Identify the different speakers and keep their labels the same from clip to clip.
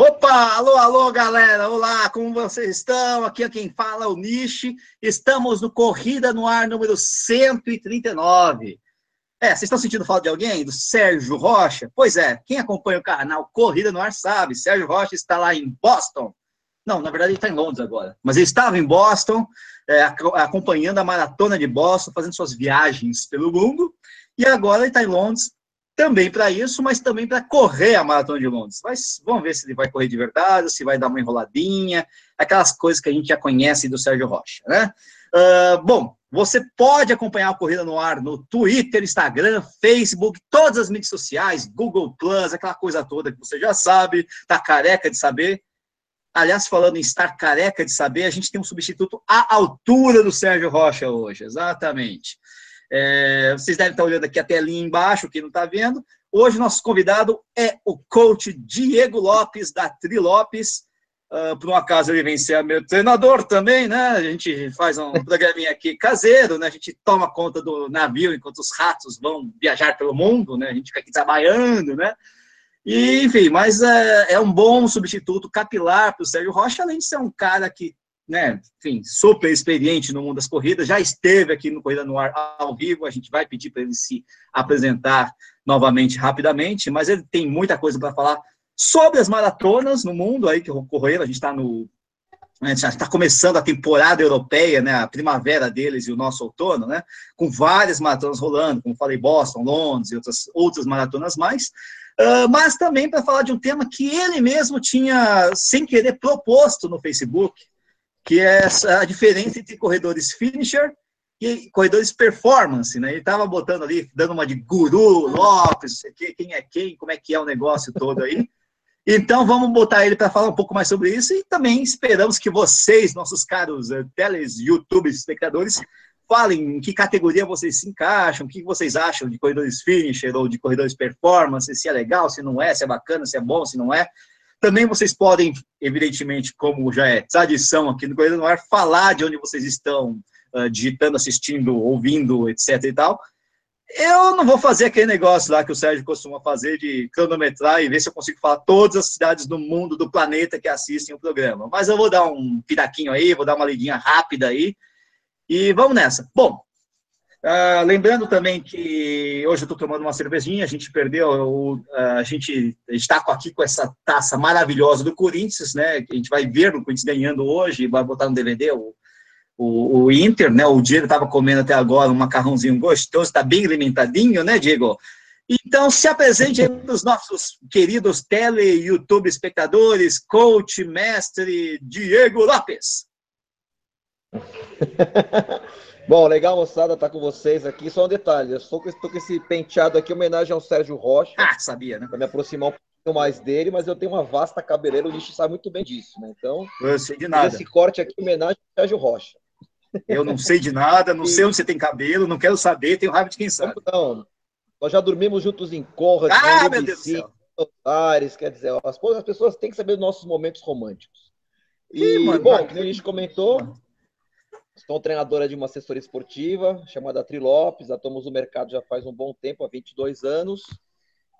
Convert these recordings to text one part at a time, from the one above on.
Speaker 1: Opa, alô, alô, galera. Olá, como vocês estão? Aqui é quem fala, o Nishi. Estamos no Corrida no Ar número 139. É, vocês estão sentindo falta de alguém? Do Sérgio Rocha? Pois é, quem acompanha o canal Corrida no Ar sabe. Sérgio Rocha está lá em Boston. Não, na verdade ele está em Londres agora. Mas ele estava em Boston, é, acompanhando a maratona de Boston, fazendo suas viagens pelo mundo. E agora ele está em Londres também para isso, mas também para correr a Maratona de Londres. Mas vamos ver se ele vai correr de verdade, se vai dar uma enroladinha, aquelas coisas que a gente já conhece do Sérgio Rocha, né? Uh, bom, você pode acompanhar a Corrida no Ar no Twitter, Instagram, Facebook, todas as mídias sociais, Google Plus, aquela coisa toda que você já sabe, tá careca de saber. Aliás, falando em estar careca de saber, a gente tem um substituto à altura do Sérgio Rocha hoje, exatamente. É, vocês devem estar olhando aqui a telinha embaixo, quem não está vendo. Hoje, nosso convidado é o coach Diego Lopes, da Tri Lopes. Uh, por um acaso ele vem ser meu treinador também, né? A gente faz um programinha aqui caseiro, né? A gente toma conta do navio enquanto os ratos vão viajar pelo mundo, né? A gente fica aqui trabalhando, né? E, enfim, mas é, é um bom substituto capilar para o Sérgio Rocha, além de ser um cara que né, enfim, super experiente no mundo das corridas, já esteve aqui no Corrida no Ar ao vivo, a gente vai pedir para ele se apresentar novamente rapidamente, mas ele tem muita coisa para falar sobre as maratonas no mundo aí que ocorreram, a gente está no a gente está começando a temporada europeia, né, a primavera deles e o nosso outono, né, com várias maratonas rolando, como falei, Boston, Londres e outras, outras maratonas mais, uh, mas também para falar de um tema que ele mesmo tinha, sem querer, proposto no Facebook, que é a diferença entre corredores finisher e corredores performance, né? Ele estava botando ali, dando uma de guru, Lopes, quem é quem, como é que é o negócio todo aí. Então, vamos botar ele para falar um pouco mais sobre isso e também esperamos que vocês, nossos caros uh, teles, YouTube espectadores, falem em que categoria vocês se encaixam, o que vocês acham de corredores finisher ou de corredores performance, se é legal, se não é, se é bacana, se é bom, se não é. Também vocês podem, evidentemente, como já é tradição aqui no Correio do Ar, falar de onde vocês estão uh, digitando, assistindo, ouvindo, etc e tal. Eu não vou fazer aquele negócio lá que o Sérgio costuma fazer de cronometrar e ver se eu consigo falar todas as cidades do mundo, do planeta que assistem o programa. Mas eu vou dar um piraquinho aí, vou dar uma lidinha rápida aí. E vamos nessa. Bom, Uh, lembrando também que hoje eu estou tomando uma cervejinha, a gente perdeu, o, a gente está aqui com essa taça maravilhosa do Corinthians, né? A gente vai ver o Corinthians ganhando hoje, vai botar no DVD o, o, o Inter, né? O Diego estava comendo até agora um macarrãozinho gostoso, está bem alimentadinho, né, Diego? Então, se apresente aí para os nossos queridos tele, YouTube espectadores, coach, mestre Diego Lopes.
Speaker 2: Bom, legal, moçada, tá com vocês aqui. Só um detalhe, eu estou com, com esse penteado aqui, homenagem ao Sérgio Rocha.
Speaker 1: Ah, sabia, né?
Speaker 2: Para me aproximar um pouquinho mais dele, mas eu tenho uma vasta cabeleira, o Nishi sabe muito bem disso, né? Então,
Speaker 1: eu sei de nada.
Speaker 2: esse corte aqui, homenagem ao Sérgio Rocha.
Speaker 1: Eu não sei de nada, não e... sei onde você tem cabelo, não quero saber, tenho raiva de quem sabe.
Speaker 2: Não, nós já dormimos juntos em Conrad,
Speaker 1: ah, meu Deus do céu.
Speaker 2: Ares, quer dizer, as, as pessoas têm que saber dos nossos momentos românticos. E, Ih, mano, bom, como a gente comentou, Estou treinadora de uma assessoria esportiva chamada Tri Lopes, atuamos no mercado já faz um bom tempo, há 22 anos,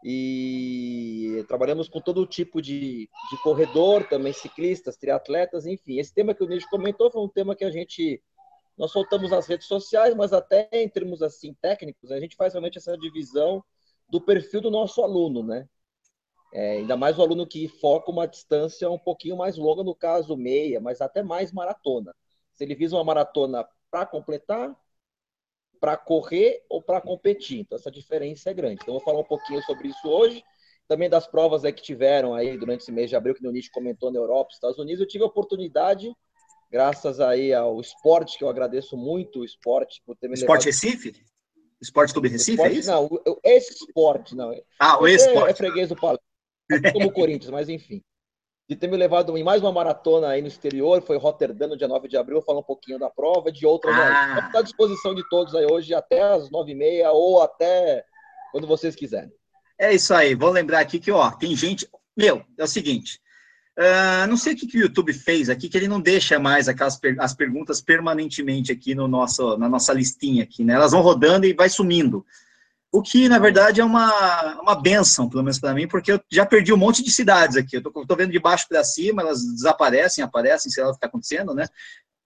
Speaker 2: e trabalhamos com todo tipo de, de corredor, também ciclistas, triatletas, enfim. Esse tema que o Nijo comentou foi um tema que a gente, nós soltamos nas redes sociais, mas até em termos assim técnicos, a gente faz realmente essa divisão do perfil do nosso aluno, né? É, ainda mais o aluno que foca uma distância um pouquinho mais longa, no caso meia, mas até mais maratona se ele visa uma maratona para completar, para correr ou para competir. Então, essa diferença é grande. Então, eu vou falar um pouquinho sobre isso hoje. Também das provas aí que tiveram aí durante esse mês de abril, que o Nietzsche comentou na Europa, Estados Unidos. Eu tive a oportunidade, graças aí ao esporte, que eu agradeço muito o esporte por ter me
Speaker 1: Esporte levado... Recife? Esporte Clube Recife, esporte, é isso?
Speaker 2: Não, esse esporte, não.
Speaker 1: Ah, o esporte.
Speaker 2: É freguês do Palácio. Como o Corinthians, mas enfim de ter me levado em mais uma maratona aí no exterior, foi Rotterdam no dia 9 de abril, vou falar um pouquinho da prova, de outras ah. aí. Estou à disposição de todos aí hoje, até as 9h30 ou até quando vocês quiserem.
Speaker 1: É isso aí, vou lembrar aqui que, ó, tem gente... Meu, é o seguinte, uh, não sei o que, que o YouTube fez aqui, que ele não deixa mais aquelas per... as perguntas permanentemente aqui no nosso, na nossa listinha aqui, né? Elas vão rodando e vai sumindo. O que, na verdade, é uma, uma benção, pelo menos para mim, porque eu já perdi um monte de cidades aqui. Eu tô, tô vendo de baixo para cima, elas desaparecem, aparecem, sei lá o que está acontecendo, né?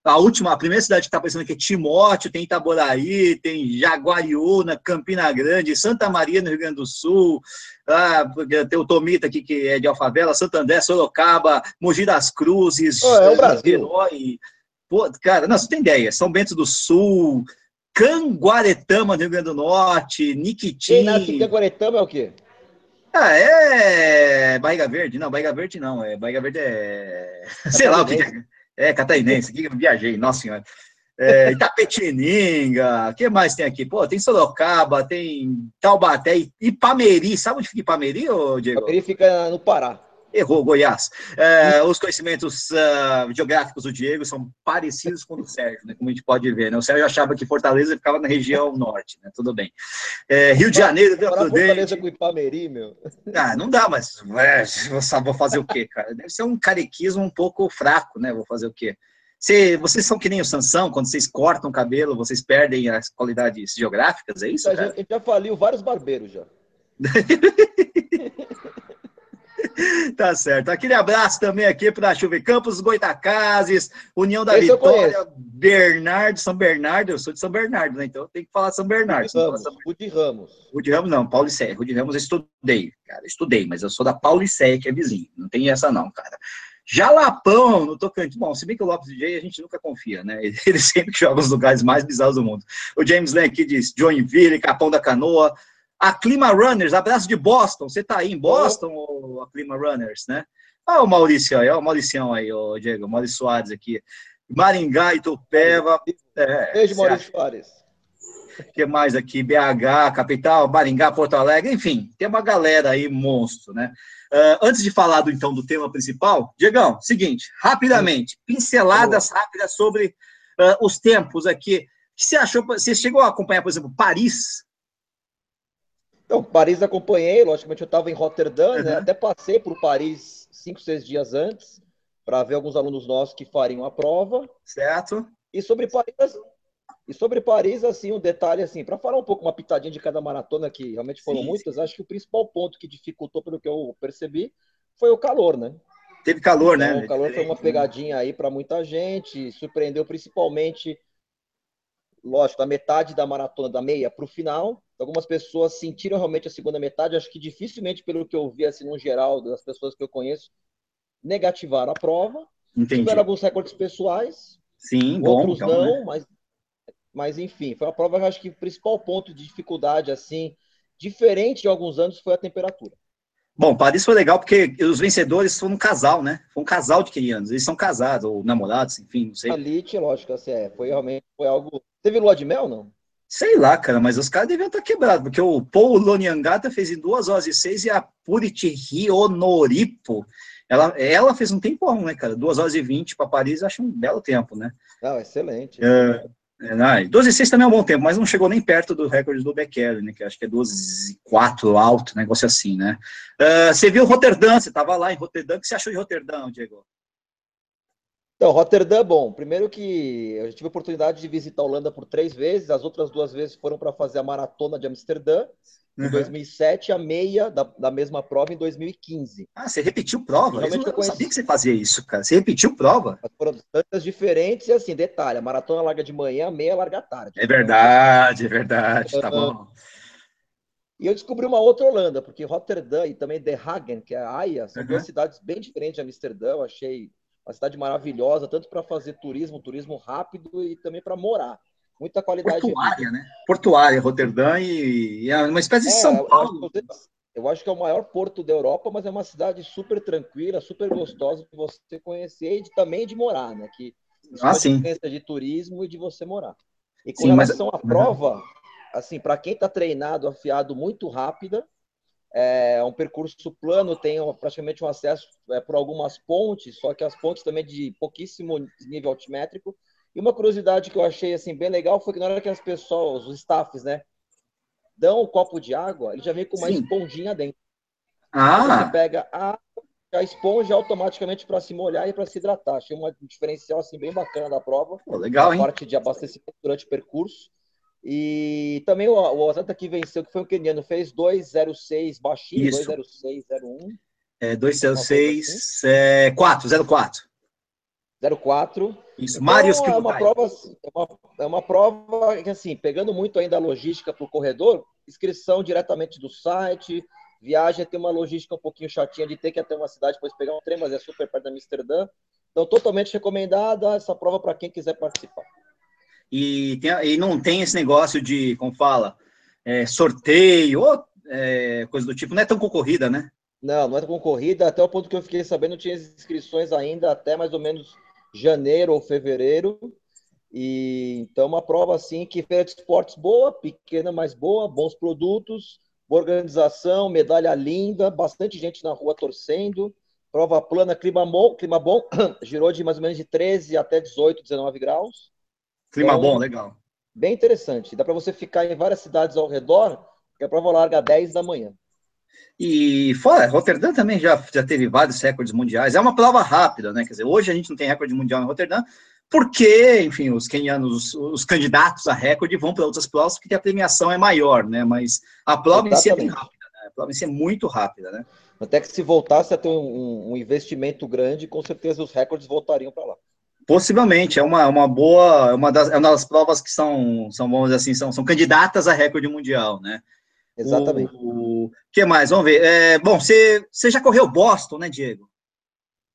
Speaker 1: A última, a primeira cidade que está aparecendo aqui é Timóteo, tem Itaboraí, tem Jaguariúna, Campina Grande, Santa Maria, no Rio Grande do Sul, ah, tem o Tomita aqui, que é de Alfavela, Santo André, Sorocaba, Mogi das Cruzes,
Speaker 2: oh, é o Brasil.
Speaker 1: Pô, cara, não, você tem ideia, São Bento do Sul, Canguaretama, Rio Grande do Norte, Niquitim.
Speaker 2: Canguaretama é o quê?
Speaker 1: Ah, é Barriga Verde? Não, Barriga Verde não, é Barriga Verde é... Sei lá o que é. É, catarinense, aqui eu viajei, nossa senhora. É, Itapetininga, o que mais tem aqui? Pô, tem Sorocaba, tem Taubaté, Ipameri, sabe onde fica Ipameri, ô Diego?
Speaker 2: Ipameri fica no Pará.
Speaker 1: Errou, Goiás. É, os conhecimentos uh, geográficos do Diego são parecidos com o do Sérgio, né, como a gente pode ver. Né? O Sérgio achava que Fortaleza ficava na região norte, né? Tudo bem. É, Rio de Janeiro, Rio
Speaker 2: Fortaleza com Ipameri, meu.
Speaker 1: Ah, não dá, mas é, vou fazer o quê, cara? Deve ser um carequismo um pouco fraco, né? Vou fazer o quê? Você, vocês são que nem o Sansão, quando vocês cortam o cabelo, vocês perdem as qualidades geográficas, é isso?
Speaker 2: A gente já faliu vários barbeiros já.
Speaker 1: tá certo. Aquele abraço também aqui para Chuve Campos, Goitacazes, União da Esse Vitória, Bernardo, São Bernardo. Eu sou de São Bernardo, né? Então tem que falar São Bernardo.
Speaker 2: Rude Ramos.
Speaker 1: Rude Ramos não, Paulicéia. Rude Ramos eu estudei, cara. Estudei, mas eu sou da Paulicéia, que é vizinho. Não tem essa não, cara. Jalapão no Tocantins. Bom, se bem que o Lopes DJ a gente nunca confia, né? Ele sempre joga os lugares mais bizarros do mundo. O James Lane aqui diz Joinville, Capão da Canoa, a Clima Runners, abraço de Boston. Você tá aí em Boston, oh. a Clima Runners, né? Olha o Maurício aí, olha o Mauricião aí, o Diego, o Maurício Soares aqui. Maringá, Itupeva.
Speaker 2: É, Beijo, Maurício Soares.
Speaker 1: O que mais aqui? BH, capital, Maringá, Porto Alegre, enfim, tem uma galera aí monstro, né? Uh, antes de falar do, então do tema principal, Diegão, seguinte, rapidamente, pinceladas rápidas sobre uh, os tempos aqui. O que você achou? Você chegou a acompanhar, por exemplo, Paris?
Speaker 2: Então, Paris acompanhei, logicamente eu estava em Rotterdam, uhum. né? até passei por Paris cinco, seis dias antes, para ver alguns alunos nossos que fariam a prova.
Speaker 1: Certo.
Speaker 2: E sobre Paris, e sobre Paris, assim, um detalhe, assim, para falar um pouco uma pitadinha de cada maratona, que realmente foram sim, muitas, sim. acho que o principal ponto que dificultou, pelo que eu percebi, foi o calor, né?
Speaker 1: Teve calor, né? então,
Speaker 2: né? O calor foi uma pegadinha aí para muita gente, surpreendeu principalmente, lógico, a metade da maratona da meia para o final, Algumas pessoas sentiram realmente a segunda metade. Acho que dificilmente, pelo que eu vi, assim, no geral, das pessoas que eu conheço, negativaram a prova. Entendi. Tiveram alguns recordes pessoais.
Speaker 1: Sim,
Speaker 2: outros
Speaker 1: bom,
Speaker 2: então, não, né? mas, mas enfim, foi uma prova que acho que o principal ponto de dificuldade, assim, diferente de alguns anos, foi a temperatura.
Speaker 1: Bom, Paris foi legal porque os vencedores foram um casal, né? Foi um casal de crianças. Eles são casados, ou namorados, enfim, não sei.
Speaker 2: A Elite, lógico, assim, é, foi realmente foi algo. Teve lua de mel, não?
Speaker 1: Sei lá, cara, mas os caras deviam estar quebrados, porque o Paul Loniangata fez em 2 horas e 6 e a Puriti Honoripo, ela, ela fez um tempão, né, cara? 2 horas e 20 para Paris, acho um belo tempo, né?
Speaker 2: Não, excelente.
Speaker 1: É, é, não, 12 e 6 também é um bom tempo, mas não chegou nem perto do recorde do Bekele, né? Que acho que é 12 e 4 alto, negócio assim, né? Uh, você viu Roterdã, você estava lá em Roterdã, o que você achou de Roterdã, Diego?
Speaker 2: Então, Rotterdam é bom. Primeiro que eu tive a oportunidade de visitar a Holanda por três vezes, as outras duas vezes foram para fazer a maratona de Amsterdã, em uhum. 2007, a meia da, da, mesma prova em 2015.
Speaker 1: Ah, você repetiu prova? Realmente eu, eu conheci... sabia que você fazia isso, cara. Você repetiu prova?
Speaker 2: Foram tantas diferentes e assim, detalhe, a maratona larga de manhã, a meia larga à tarde.
Speaker 1: É verdade, é verdade, tá bom.
Speaker 2: E eu descobri uma outra Holanda, porque Rotterdam e também The Hagen, que é a Haia, são uhum. duas cidades bem diferentes de Amsterdã, eu achei uma cidade maravilhosa, tanto para fazer turismo, turismo rápido e também para morar. Muita qualidade
Speaker 1: Portuária, né? Portuária, Roterdã e, é uma espécie de é, São Paulo.
Speaker 2: Eu acho, eu acho que é o maior porto da Europa, mas é uma cidade super tranquila, super gostosa de você conhecer e de, também de morar, né? Que
Speaker 1: isso ah, sim.
Speaker 2: de turismo e de você morar. E com sim, relação mas... à prova, assim, para quem está treinado, afiado muito rápida, é um percurso plano, tem praticamente um acesso é, por algumas pontes, só que as pontes também de pouquíssimo nível altimétrico. E uma curiosidade que eu achei assim bem legal foi que na hora que as pessoas, os staffs, né, dão o um copo de água, ele já vem com uma Sim. esponjinha dentro.
Speaker 1: Ah.
Speaker 2: Você pega a a esponja automaticamente para se molhar e para se hidratar. Achei um diferencial assim bem bacana da prova.
Speaker 1: Pô, legal,
Speaker 2: a
Speaker 1: hein?
Speaker 2: parte de abastecimento durante o percurso. E também o, o que venceu, que foi o keniano, fez 2,06 baixinho, 2,06,01.
Speaker 1: É, 206, é, 4, 04.
Speaker 2: 04.
Speaker 1: Isso, então, Mário
Speaker 2: é uma prova é uma, é uma prova que, assim, pegando muito ainda a logística para o corredor, inscrição diretamente do site, viagem tem uma logística um pouquinho chatinha de ter que ir até uma cidade depois pegar um trem, mas é super perto da Amsterdã. Então, totalmente recomendada essa prova para quem quiser participar.
Speaker 1: E, tem, e não tem esse negócio de, como fala, é, sorteio ou é, coisa do tipo, não é tão concorrida, né?
Speaker 2: Não, não é concorrida, até o ponto que eu fiquei sabendo, tinha inscrições ainda até mais ou menos janeiro ou fevereiro. E então uma prova assim que feira de esportes boa, pequena, mas boa, bons produtos, boa organização, medalha linda, bastante gente na rua torcendo, prova plana, clima bom, clima bom, girou de mais ou menos de 13 até 18, 19 graus.
Speaker 1: Clima então, bom, legal.
Speaker 2: Bem interessante. Dá para você ficar em várias cidades ao redor, porque a prova larga às 10 da manhã.
Speaker 1: E fora, Roterdã também já, já teve vários recordes mundiais. É uma prova rápida, né? Quer dizer, hoje a gente não tem recorde mundial em Roterdã, porque, enfim, os kenianos, os, os candidatos a recorde vão para outras provas porque a premiação é maior, né? Mas a prova Exatamente. em si é bem rápida, né? A prova em si é muito rápida, né?
Speaker 2: Até que se voltasse a ter um, um investimento grande, com certeza os recordes voltariam para lá.
Speaker 1: Possivelmente, é uma, uma boa, é uma das, é uma das provas que são, são, vamos dizer assim, são, são candidatas a recorde mundial, né?
Speaker 2: Exatamente.
Speaker 1: O que mais? Vamos ver. É, bom, você, você já correu Boston, né, Diego?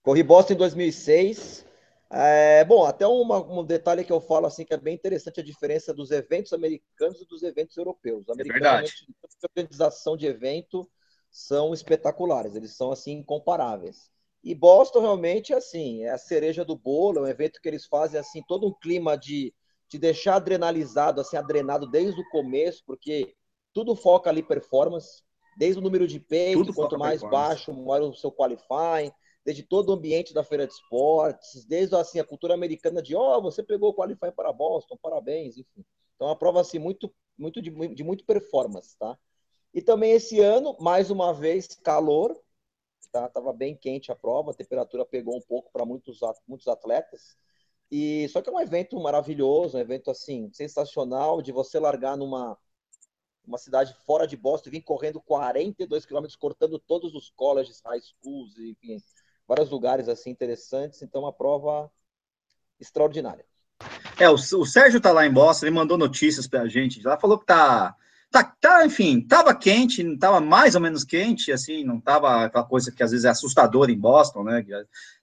Speaker 2: Corri Boston em 2006. É, bom, até uma, um detalhe que eu falo assim que é bem interessante a diferença dos eventos americanos e dos eventos europeus.
Speaker 1: É verdade.
Speaker 2: A organização de evento são espetaculares, eles são assim incomparáveis. E Boston realmente assim, é a cereja do bolo, é um evento que eles fazem assim todo um clima de te deixar adrenalizado, assim, adrenado desde o começo, porque tudo foca ali performance, desde o número de peito, quanto mais baixo, maior o seu qualifying, desde todo o ambiente da feira de esportes, desde assim a cultura americana de, ó, oh, você pegou o qualifying para Boston, parabéns, enfim. Então, é uma prova assim muito muito de, de muito performance, tá? E também esse ano, mais uma vez, calor, tá? Tava bem quente a prova, a temperatura pegou um pouco para muitos muitos atletas. E só que é um evento maravilhoso, um evento assim sensacional de você largar numa uma cidade fora de Boston, vim correndo 42 quilômetros, cortando todos os colleges, high schools, enfim, vários lugares assim interessantes. Então, uma prova extraordinária.
Speaker 1: É, o, o Sérgio tá lá em Boston, ele mandou notícias pra gente. Lá falou que tá Tá, tá, enfim, tava quente, não tava mais ou menos quente, assim, não tava aquela coisa que às vezes é assustadora em Boston, né?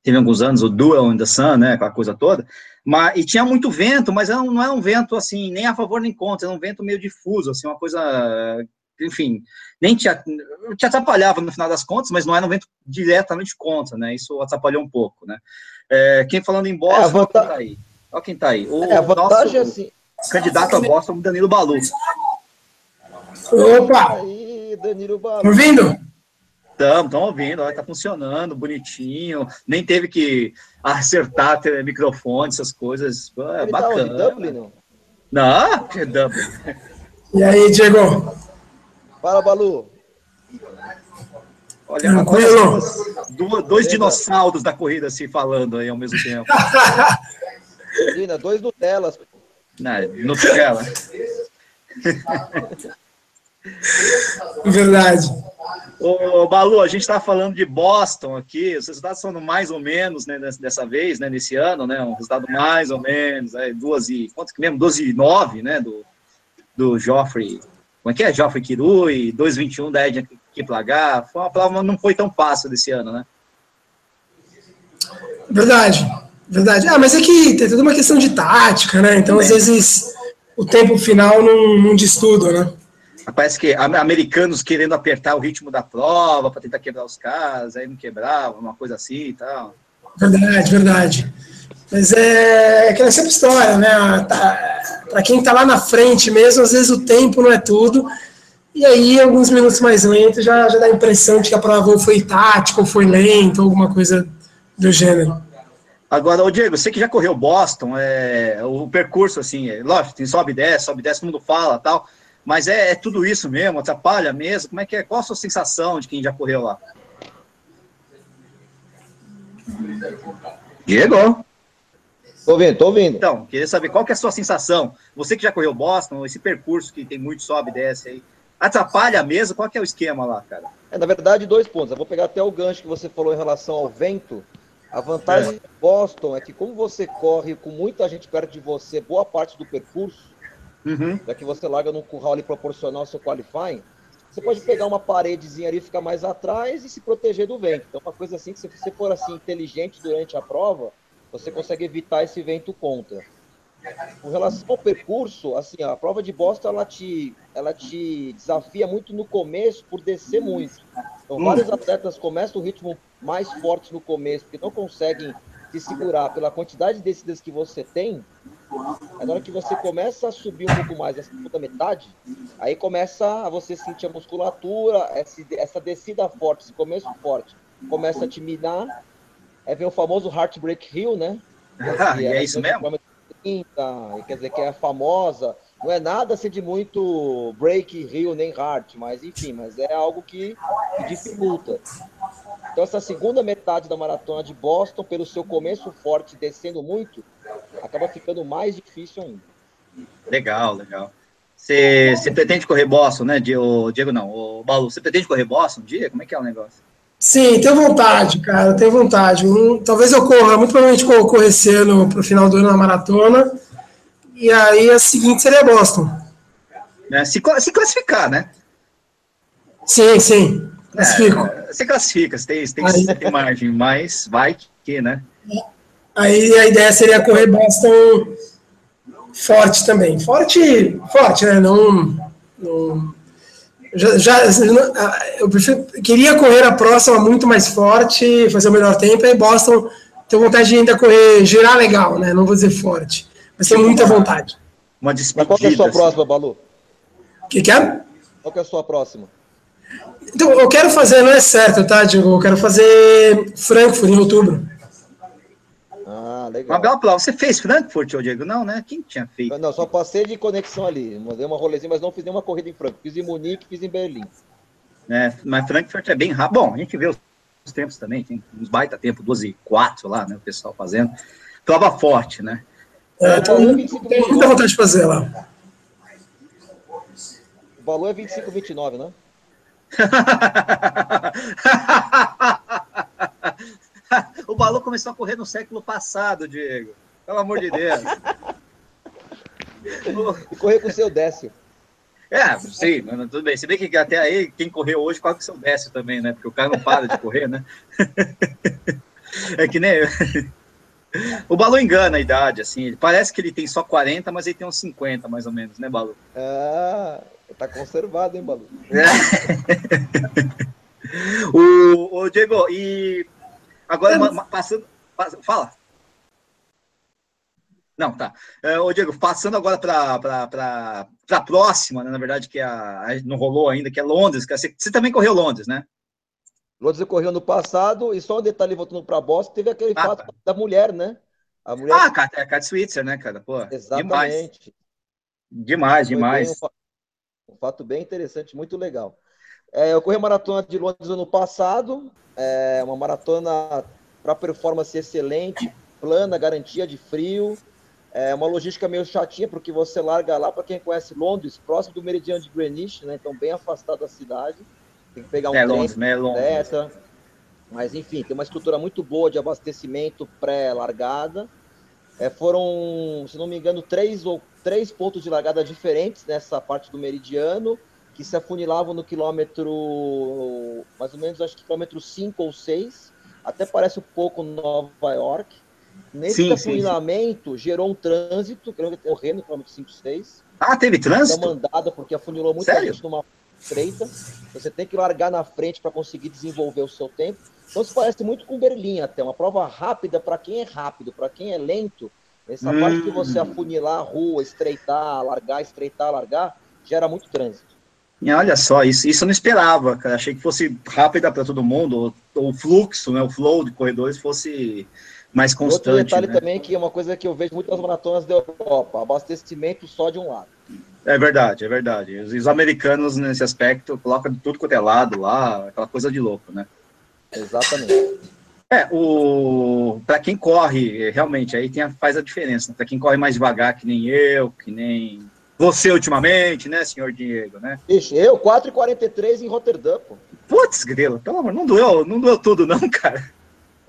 Speaker 1: Teve alguns anos o Duel in the Sun, né? Aquela coisa toda. Mas, e tinha muito vento, mas não, não era um vento assim, nem a favor nem contra, era um vento meio difuso, assim, uma coisa, enfim, nem te, te atrapalhava no final das contas, mas não era um vento diretamente contra, né? Isso atrapalhou um pouco, né? É, quem falando em Boston, é, vantagem... quem tá aí? Olha quem tá aí. O
Speaker 2: é, a vantagem nosso assim...
Speaker 1: candidato a Boston, Danilo Balu.
Speaker 3: Opa! Aí, Danilo Balu. Ouvindo?
Speaker 1: Estamos, estamos ouvindo, está funcionando, bonitinho, nem teve que acertar microfone, essas coisas, é Ele tá bacana. Tá Dublin, não? Não, é Dublin.
Speaker 3: E aí, Diego?
Speaker 2: Fala, Balu.
Speaker 1: Olha, Tranquilo. Duas, dois dinossauros da corrida se falando aí ao mesmo tempo.
Speaker 2: Imagina, dois Nutellas.
Speaker 1: Não, Nutella.
Speaker 3: Verdade.
Speaker 1: Ô, Balu, a gente está falando de Boston aqui, os resultados são mais ou menos, né, dessa vez, né, nesse ano, né, um resultado mais ou menos, é, duas e, quanto que mesmo, 12 e 9, né, do, do Joffrey, como é que é, Joffrey Kirui, 2,21 da Edna Kiplagar, foi uma prova não foi tão fácil desse ano, né?
Speaker 3: Verdade, verdade. Ah, mas é que tem toda uma questão de tática, né, então às vezes o tempo final não, não diz tudo, né?
Speaker 1: Parece que americanos querendo apertar o ritmo da prova para tentar quebrar os caras, aí não quebrava, uma coisa assim e tal.
Speaker 3: Verdade, verdade. Mas é, é aquela sempre história, né? Tá, para quem está lá na frente mesmo, às vezes o tempo não é tudo. E aí, alguns minutos mais lentos, já, já dá a impressão de que a prova foi tática, ou foi lenta, alguma coisa do gênero.
Speaker 1: Agora, o Diego, você que já correu Boston, é, o percurso, assim, é, lógico, tem sobe e desce, sobe e desce, todo mundo fala tal. Mas é, é, tudo isso mesmo? Atrapalha mesmo? Como é que é? Qual a sua sensação de quem já correu lá? Diego?
Speaker 2: Tô ouvindo, tô ouvindo.
Speaker 1: Então, queria saber qual que é a sua sensação. Você que já correu Boston, esse percurso que tem muito sobe e desce aí, atrapalha mesmo? Qual que é o esquema lá, cara?
Speaker 2: É, na verdade, dois pontos. Eu vou pegar até o gancho que você falou em relação ao vento. A vantagem é. de Boston é que como você corre com muita gente perto de você, boa parte do percurso, uhum. já que você larga num curral ali proporcional ao seu qualifying, você pode pegar uma paredezinha ali, ficar mais atrás e se proteger do vento. Então, uma coisa assim, que se você for assim inteligente durante a prova, você consegue evitar esse vento contra. Com relação ao percurso, assim, a prova de Boston ela te, ela te desafia muito no começo por descer muito. Então, hum. vários atletas começam o ritmo mais forte no começo, porque não conseguem se segurar pela quantidade de descidas que você tem. Na hora que você começa a subir um pouco mais, essa segunda metade, aí começa a você sentir a musculatura, essa descida forte, esse começo forte, começa a te minar Aí vem o famoso Heartbreak Hill, né?
Speaker 1: Ah, é, é isso mesmo?
Speaker 2: 30, quer dizer que é famosa. Não é nada assim de muito break hill nem heart, mas enfim, mas é algo que, que dificulta. Então essa segunda metade da maratona de Boston, pelo seu começo forte descendo muito, acaba ficando mais difícil ainda.
Speaker 1: Legal, legal. Você, pretende correr Boston, né, Diego? Diego não, o Balu, você pretende correr Boston um dia? Como é que é o negócio?
Speaker 3: Sim, tenho vontade, cara, tenho vontade. Um, talvez eu corra, muito provavelmente vou correr esse ano para o final do ano na maratona. E aí a seguinte seria Boston.
Speaker 1: É, se, se classificar, né?
Speaker 3: Sim, sim. Classifico.
Speaker 1: É, você classifica, você tem, tem, aí, tem margem, mas vai que, né?
Speaker 3: Aí a ideia seria correr Boston forte também. Forte, forte, né? Não, não já, já eu prefiro, queria correr a próxima muito mais forte, fazer o melhor tempo, e Boston tenho vontade de ainda correr, girar legal, né? Não vou dizer forte, tenho muita vontade.
Speaker 2: Uma despedida. Mas qual é a sua assim. próxima, Balu?
Speaker 3: O que, que é?
Speaker 2: Qual é a sua próxima?
Speaker 3: Então, eu quero fazer, não é certo, tá, Diego? Eu quero fazer Frankfurt em outubro.
Speaker 1: Ah, legal. Bela prova. Você fez Frankfurt, Diego? Não, né? Quem tinha feito?
Speaker 2: Não, só passei de conexão ali. Mandei uma rolezinha, mas não fiz nenhuma corrida em Frankfurt. Fiz em Munique, fiz em Berlim.
Speaker 1: É, mas Frankfurt é bem rápido. Bom, a gente vê os tempos também, tem uns baita tempo, 12 e 4 lá, né? O pessoal fazendo. Prova forte, né?
Speaker 3: É, tenho muita vontade de fazer lá.
Speaker 2: O valor é 25, 29, né?
Speaker 1: o Balu começou a correr no século passado, Diego. Pelo amor de Deus.
Speaker 2: e correr com o seu Décio.
Speaker 1: É, sim, mas tudo bem. Se bem que até aí, quem correu hoje, corre com o seu Décio também, né? Porque o cara não para de correr, né? é que nem. O Balu engana a idade, assim. Parece que ele tem só 40, mas ele tem uns 50, mais ou menos, né, Balu?
Speaker 2: Ah, tá conservado, hein, Balu?
Speaker 1: É. o, o Diego, e Agora, passando. Fala. Não, tá. É, ô, Diego, passando agora para a próxima, né, na verdade, que a, a, não rolou ainda, que é Londres. Que você, você também correu Londres, né?
Speaker 2: Londres correu no passado, e só um detalhe voltando para Boston, teve aquele ah, fato tá. da mulher, né?
Speaker 1: A mulher... Ah, a Cat Switzer, né, cara? Pô,
Speaker 2: Exatamente.
Speaker 1: Demais, demais. demais.
Speaker 2: Um, um, fato bem interessante, muito legal. É, eu corri a maratona de Londres ano passado, é uma maratona para performance excelente, plana, garantia de frio. É uma logística meio chatinha, porque você larga lá, para quem conhece Londres, próximo do meridiano de Greenwich, né? Então, bem afastado da cidade. Tem que pegar um
Speaker 1: é Londres, é Londres.
Speaker 2: Mas, enfim, tem uma estrutura muito boa de abastecimento pré-largada. É, foram, se não me engano, três, ou, três pontos de largada diferentes nessa parte do meridiano que se afunilavam no quilômetro, mais ou menos, acho que quilômetro 5 ou 6, até parece um pouco Nova York. Nesse sim, afunilamento, sim, sim. gerou um trânsito, que correr no quilômetro 5, 6.
Speaker 1: Ah, teve trânsito?
Speaker 2: mandada, porque afunilou muita Sério? gente numa estreita. Você tem que largar na frente para conseguir desenvolver o seu tempo. Então, se parece muito com Berlim até. Uma prova rápida para quem é rápido, para quem é lento. Essa hum. parte que você afunilar a rua, estreitar, largar, estreitar, largar, gera muito trânsito.
Speaker 1: E olha só, isso, isso eu não esperava, cara. Achei que fosse rápida para todo mundo, ou, o fluxo, né, o flow de corredores fosse mais constante. Outro
Speaker 2: detalhe
Speaker 1: né?
Speaker 2: também que é uma coisa que eu vejo muito nas maratonas da Europa, abastecimento só de um lado.
Speaker 1: É verdade, é verdade. Os, os americanos, nesse aspecto, colocam tudo quanto é lado lá, aquela coisa de louco, né?
Speaker 2: Exatamente.
Speaker 1: É, o para quem corre, realmente, aí tem a, faz a diferença. Né? Para quem corre mais devagar, que nem eu, que nem você ultimamente, né, senhor Diego, né?
Speaker 2: Ixi, eu, 4h43 em Roterdã, pô.
Speaker 1: Putz, grilo, pelo amor, não doeu, não doeu tudo não, cara.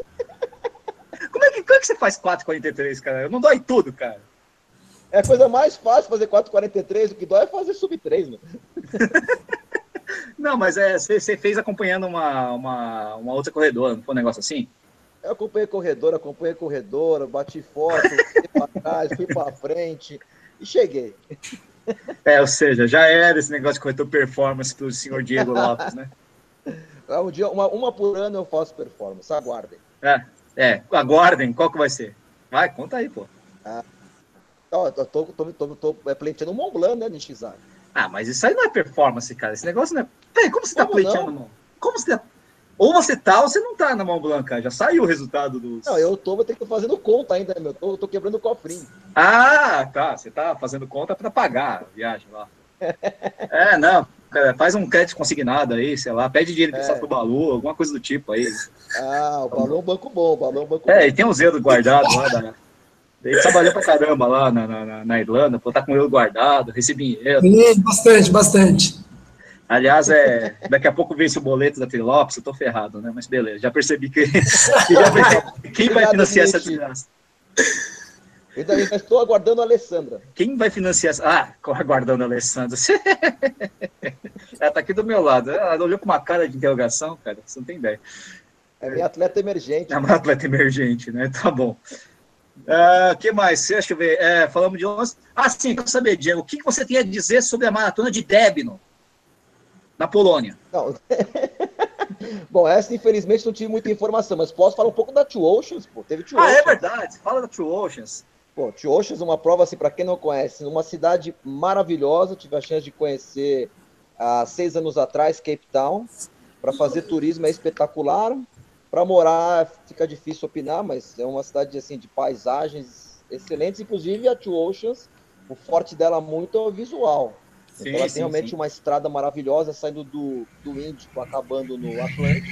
Speaker 1: Como é que, como é que você faz 4h43, cara? Não dói tudo, cara.
Speaker 2: É a coisa mais fácil fazer 4,43, o que dói é fazer sub 3, mano.
Speaker 1: Não, mas é, você fez acompanhando uma, uma, uma outra corredora, não foi um negócio assim?
Speaker 2: Eu acompanhei corredora, acompanhei corredora, bati foto, fui pra trás, fui pra frente e cheguei.
Speaker 1: É, ou seja, já era esse negócio de corretor performance pro senhor Diego Lopes, né?
Speaker 2: É, um dia, uma, uma por ano eu faço performance, aguardem.
Speaker 1: É, é, aguardem, qual que vai ser? Vai, conta aí, pô. Ah,
Speaker 2: Ó, eu tô, tô, tô, tô, tô pleiteando o Mont Blanc, né, Nishizaki?
Speaker 1: Ah, mas isso aí não é performance, cara. Esse negócio não é. Peraí, como você tá como tá pleiteando não? Como você tá. Ou você tá ou você não tá na Mont Blanc, cara. Já saiu o resultado dos.
Speaker 2: Não, eu tô, vou ter que fazendo conta ainda, meu. Tô, tô quebrando o cofrinho.
Speaker 1: Ah, tá. Você tá fazendo conta para pagar a viagem lá. é, não. Faz um crédito consignado aí, sei lá, pede dinheiro emprestado é. pro Balu, alguma coisa do tipo aí.
Speaker 2: Ah, o Balu é um banco bom, o Balu é um banco
Speaker 1: é,
Speaker 2: bom.
Speaker 1: É, e tem um zero guardado lá da, ele trabalhou pra caramba lá na, na, na Irlanda, pô, tá com ele guardado, recebi dinheiro.
Speaker 3: Bastante, bastante.
Speaker 1: Aliás, é, daqui a pouco vence o boleto da Trilopes, eu tô ferrado, né? Mas beleza, já percebi que, que já percebi, quem vai financiar essa desgraça?
Speaker 2: Ainda estou aguardando a Alessandra.
Speaker 1: Quem vai financiar essa? Ah, aguardando a Alessandra. Ela tá aqui do meu lado. Ela olhou com uma cara de interrogação, cara, você não tem ideia.
Speaker 2: É minha atleta emergente.
Speaker 1: É uma atleta emergente, né? Tá bom. O uh, que mais? Deixa eu ver. É, falamos de 11. Ah, sim, quero saber, Diego, o que você tem a dizer sobre a maratona de Debno, na Polônia?
Speaker 2: Não. Bom, essa infelizmente não tive muita informação, mas posso falar um pouco da Two Oceans, pô. Teve
Speaker 1: Two ah, é Oceans. é verdade. Fala da Two Oceans.
Speaker 2: Pô, Two Oceans é uma prova, assim, para quem não conhece, uma cidade maravilhosa. Tive a chance de conhecer há seis anos atrás Cape Town. Para fazer turismo é espetacular. Para morar fica difícil opinar, mas é uma cidade assim de paisagens excelentes, inclusive a Two Oceans, o forte dela muito é o visual. Sim, então ela sim, tem realmente sim. uma estrada maravilhosa saindo do, do Índico, acabando no Atlântico.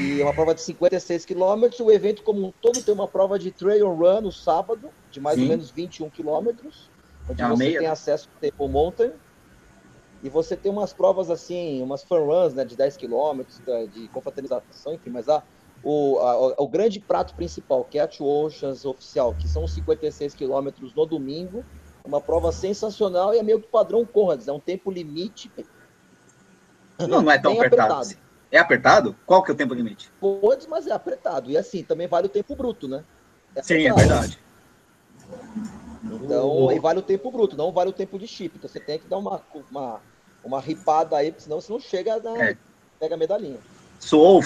Speaker 2: E é uma prova de 56 quilômetros. O evento como um todo tem uma prova de trail run no sábado, de mais ou menos 21 quilômetros, onde é você meia. tem acesso ao Temple Mountain. E você tem umas provas assim, umas fun runs, né, de 10 quilômetros, de confraternização, enfim, mas a, o, a, o grande prato principal, que é a Two Oceans oficial, que são 56 quilômetros no domingo, uma prova sensacional e é meio que padrão Conrads, é um tempo limite.
Speaker 1: Não, não é tão apertado. apertado. É apertado? Qual que é o tempo limite?
Speaker 2: Pode, mas é apertado. E assim, também vale o tempo bruto, né?
Speaker 1: É Sim, é verdade.
Speaker 2: Então, oh. aí vale o tempo bruto, não vale o tempo de chip. Então você tem que dar uma, uma uma ripada aí, senão você não chega na. É. Pega a medalhinha.
Speaker 1: Soou,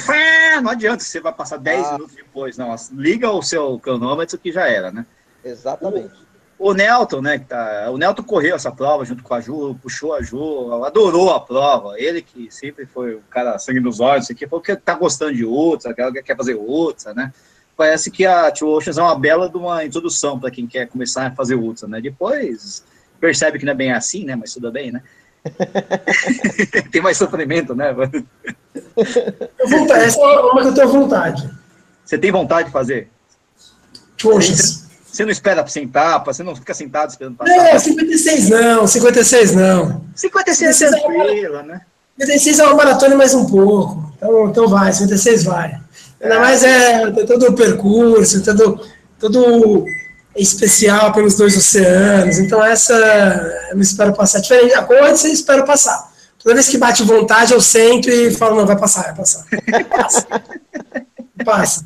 Speaker 1: não adianta, você vai passar 10 ah. minutos depois. Não, liga o seu cronômetro que já era, né?
Speaker 2: Exatamente.
Speaker 1: O, o Nelton, né, que tá, o Nelton correu essa prova junto com a Ju, puxou a Ju, adorou a prova. Ele que sempre foi o cara sangue nos olhos, aqui, falou que tá gostando de ultra, que quer fazer ultra, né? Parece que a Two Oceans é uma bela de uma introdução para quem quer começar a fazer ultra, né? Depois percebe que não é bem assim, né? Mas tudo bem, né? tem mais sofrimento, né?
Speaker 3: Vontade, essa é uma que eu tenho vontade.
Speaker 1: Você tem vontade de fazer?
Speaker 3: Poxa.
Speaker 1: Você não espera sentar, você não fica sentado esperando
Speaker 3: passar? Não, 56 não, 56 não.
Speaker 1: 56 é tranquila, né?
Speaker 3: 56 é uma maratona mais um pouco. Então, então vai, 56 vai. Ainda é. mais é todo o percurso, todo, todo especial pelos dois oceanos. Então, essa eu não espero passar. Diferente da cor, você espera passar. Toda vez que bate vontade, eu sento e falo, não, vai passar, vai passar. Passa. Passa.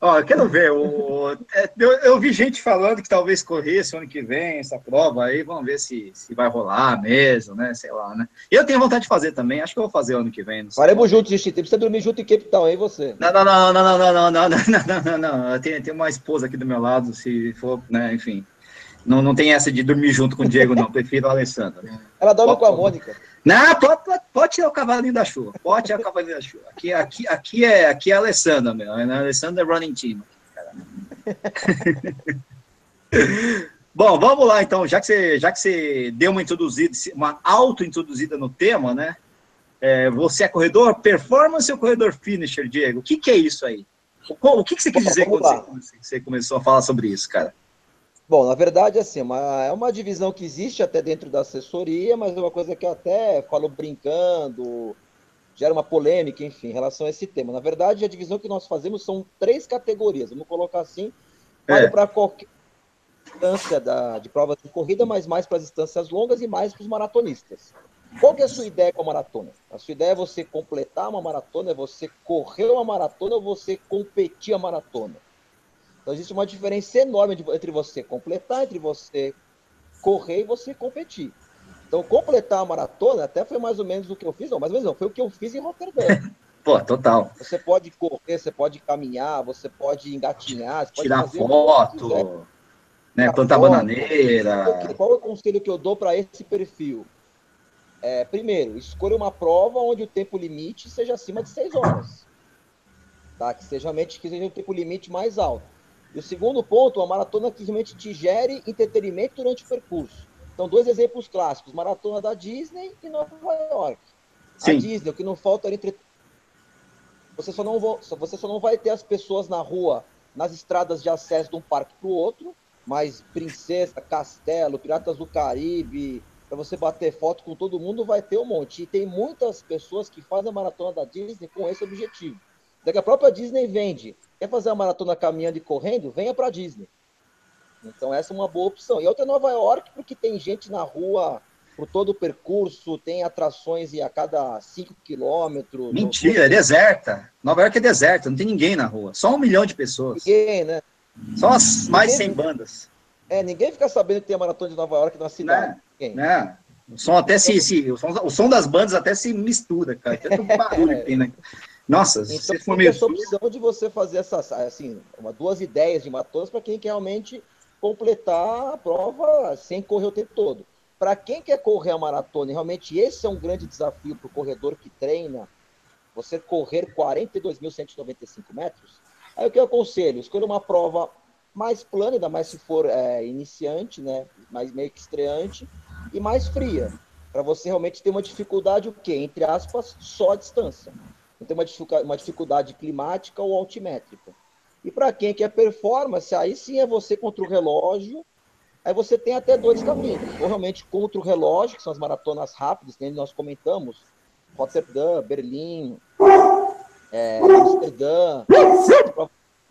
Speaker 1: Ó, eu quero ver. O, é, eu, eu, vi gente falando que talvez corresse ano que vem essa prova aí. Vamos ver se, se vai rolar mesmo, né? Sei lá, né? Eu tenho vontade de fazer também. Acho que eu vou fazer ano que vem.
Speaker 2: Faremos juntos, Tem Precisa dormir junto em Town, hein, você?
Speaker 1: Não, não, não, não, não, não, não, não, não, não, não. Eu tenho, tenho uma esposa aqui do meu lado, se for, né? Enfim. Não, não tem essa de dormir junto com o Diego, não. Prefiro a Alessandra.
Speaker 2: Ela dorme com a Mônica.
Speaker 1: Não, pode, pode, pode, tirar o cavalinho da chuva. Pode tirar o cavalinho da chuva. Aqui, aqui, aqui, é, aqui é a Alessandra, meu. A Alessandra é running team. Bom, vamos lá então, já que você, já que você deu uma introduzida, uma auto-introduzida no tema, né? É, você é corredor performance ou corredor finisher, Diego? O que, que é isso aí? O, o que, que você quis dizer quando você, você, começou a falar sobre isso, cara?
Speaker 2: Bom, na verdade, assim, uma, é uma divisão que existe até dentro da assessoria, mas é uma coisa que eu até falo brincando, gera uma polêmica, enfim, em relação a esse tema. Na verdade, a divisão que nós fazemos são três categorias, vamos colocar assim, vale é. para qualquer distância da, de provas de corrida, mas mais para as distâncias longas e mais para os maratonistas. Qual que é a sua ideia com a maratona? A sua ideia é você completar uma maratona, é você correr uma maratona ou você competir a maratona? Então existe uma diferença enorme entre você completar, entre você correr e você competir. Então completar a maratona até foi mais ou menos o que eu fiz, não, mais ou menos não, foi o que eu fiz em Rotterdam.
Speaker 1: Pô, total.
Speaker 2: Você pode correr, você pode caminhar, você pode engatinhar, você
Speaker 1: tirar foto, né, plantar foto. bananeira.
Speaker 2: Qual é o conselho que eu dou para esse perfil? É, primeiro, escolha uma prova onde o tempo limite seja acima de 6 horas. Tá? Que seja, que seja um tempo limite mais alto. E o segundo ponto, uma maratona que realmente te gere entretenimento durante o percurso. Então, dois exemplos clássicos: maratona da Disney e Nova York. Sim. A Disney, o que não falta é entretenimento. Você só, não você só não vai ter as pessoas na rua, nas estradas de acesso de um parque para o outro, mas Princesa, Castelo, Piratas do Caribe, para você bater foto com todo mundo, vai ter um monte. E tem muitas pessoas que fazem a maratona da Disney com esse objetivo. Daqui a própria Disney vende. Quer fazer uma maratona caminhando e correndo? Venha para a Disney. Então essa é uma boa opção. E outra é Nova York, porque tem gente na rua por todo o percurso, tem atrações e a cada 5 quilômetros.
Speaker 1: Mentira, é deserta. Nova York é deserta, não tem ninguém na rua. Só um milhão de pessoas.
Speaker 2: Ninguém, né?
Speaker 1: Só as mais ninguém... 100 bandas.
Speaker 2: É, ninguém fica sabendo que tem a maratona de Nova York na cidade.
Speaker 1: Né? Né? O som até se, se o, som, o, som, das bandas até se mistura, cara. Tanto barulho que tem, né? Nossa,
Speaker 2: então, se for meio... essa opção de você fazer essas, assim, uma, duas ideias de maratonas para quem quer realmente completar a prova sem correr o tempo todo. Para quem quer correr a maratona, e realmente esse é um grande desafio para o corredor que treina, você correr 42.195 metros, aí o que eu aconselho? Escolha uma prova mais plana, ainda mais se for é, iniciante, né? Mais meio que estreante, e mais fria, para você realmente ter uma dificuldade, o quê? Entre aspas, só a distância. Não tem uma dificuldade, uma dificuldade climática ou altimétrica. E para quem quer performance, aí sim é você contra o relógio. Aí você tem até dois caminhos. Ou realmente contra o relógio, que são as maratonas rápidas, que nós comentamos, Rotterdam, Berlim, é, Amsterdã.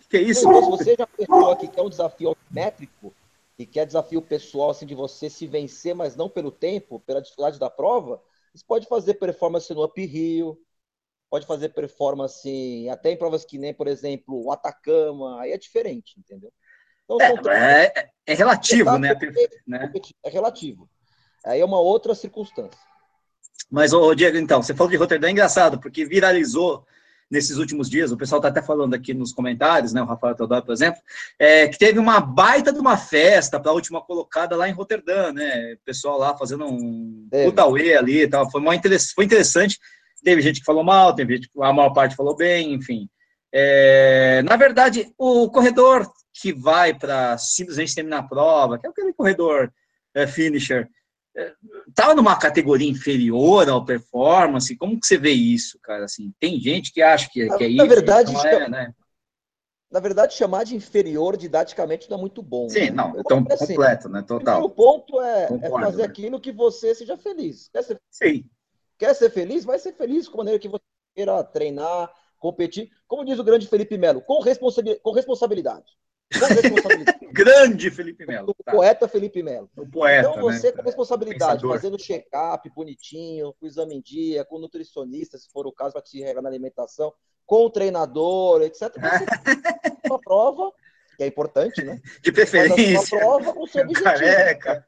Speaker 1: Que é isso?
Speaker 2: Então, se você já pensou aqui que é um desafio altimétrico, e que é desafio pessoal assim de você se vencer, mas não pelo tempo, pela dificuldade da prova, você pode fazer performance no uphill, pode fazer performance até em provas que nem, por exemplo, o Atacama, aí é diferente, entendeu?
Speaker 1: Então, é, é, é, relativo, né? né?
Speaker 2: É relativo. Aí é uma outra circunstância.
Speaker 1: Mas, ô, Diego, então, você falou de Roterdã, é engraçado, porque viralizou nesses últimos dias, o pessoal está até falando aqui nos comentários, né, o Rafael Teodoro, por exemplo, é, que teve uma baita de uma festa para a última colocada lá em Roterdã, né, o pessoal lá fazendo um puta ali e tal, foi, uma, foi interessante, teve gente que falou mal, teve gente a maior parte falou bem, enfim. É, na verdade, o corredor que vai para simplesmente terminar a prova, que é aquele corredor é, finisher, estava numa categoria inferior ao performance? Como que você vê isso, cara? Assim, tem gente que acha que, que é
Speaker 2: na isso, verdade, é, né? Na verdade, chamar de inferior didaticamente não é muito bom.
Speaker 1: Sim, né? não, então assim, completo, né? Total.
Speaker 2: O ponto é, é fazer né? aquilo que você seja feliz. Ser,
Speaker 1: Sim.
Speaker 2: Quer ser feliz? Vai ser feliz com a maneira que você queira treinar, competir. Como diz o grande Felipe Melo, com, responsabilidade. Com responsabilidade.
Speaker 1: Grande Felipe Melo.
Speaker 2: O tá. poeta Felipe Melo.
Speaker 1: O poeta,
Speaker 2: então você né? com responsabilidade, Pensador. fazendo check-up bonitinho, com exame em dia, com nutricionista, se for o caso, para te regar na alimentação, com o treinador, etc. uma prova, que é importante, né?
Speaker 1: De preferência.
Speaker 2: Uma prova com o seu objetivo. Careca.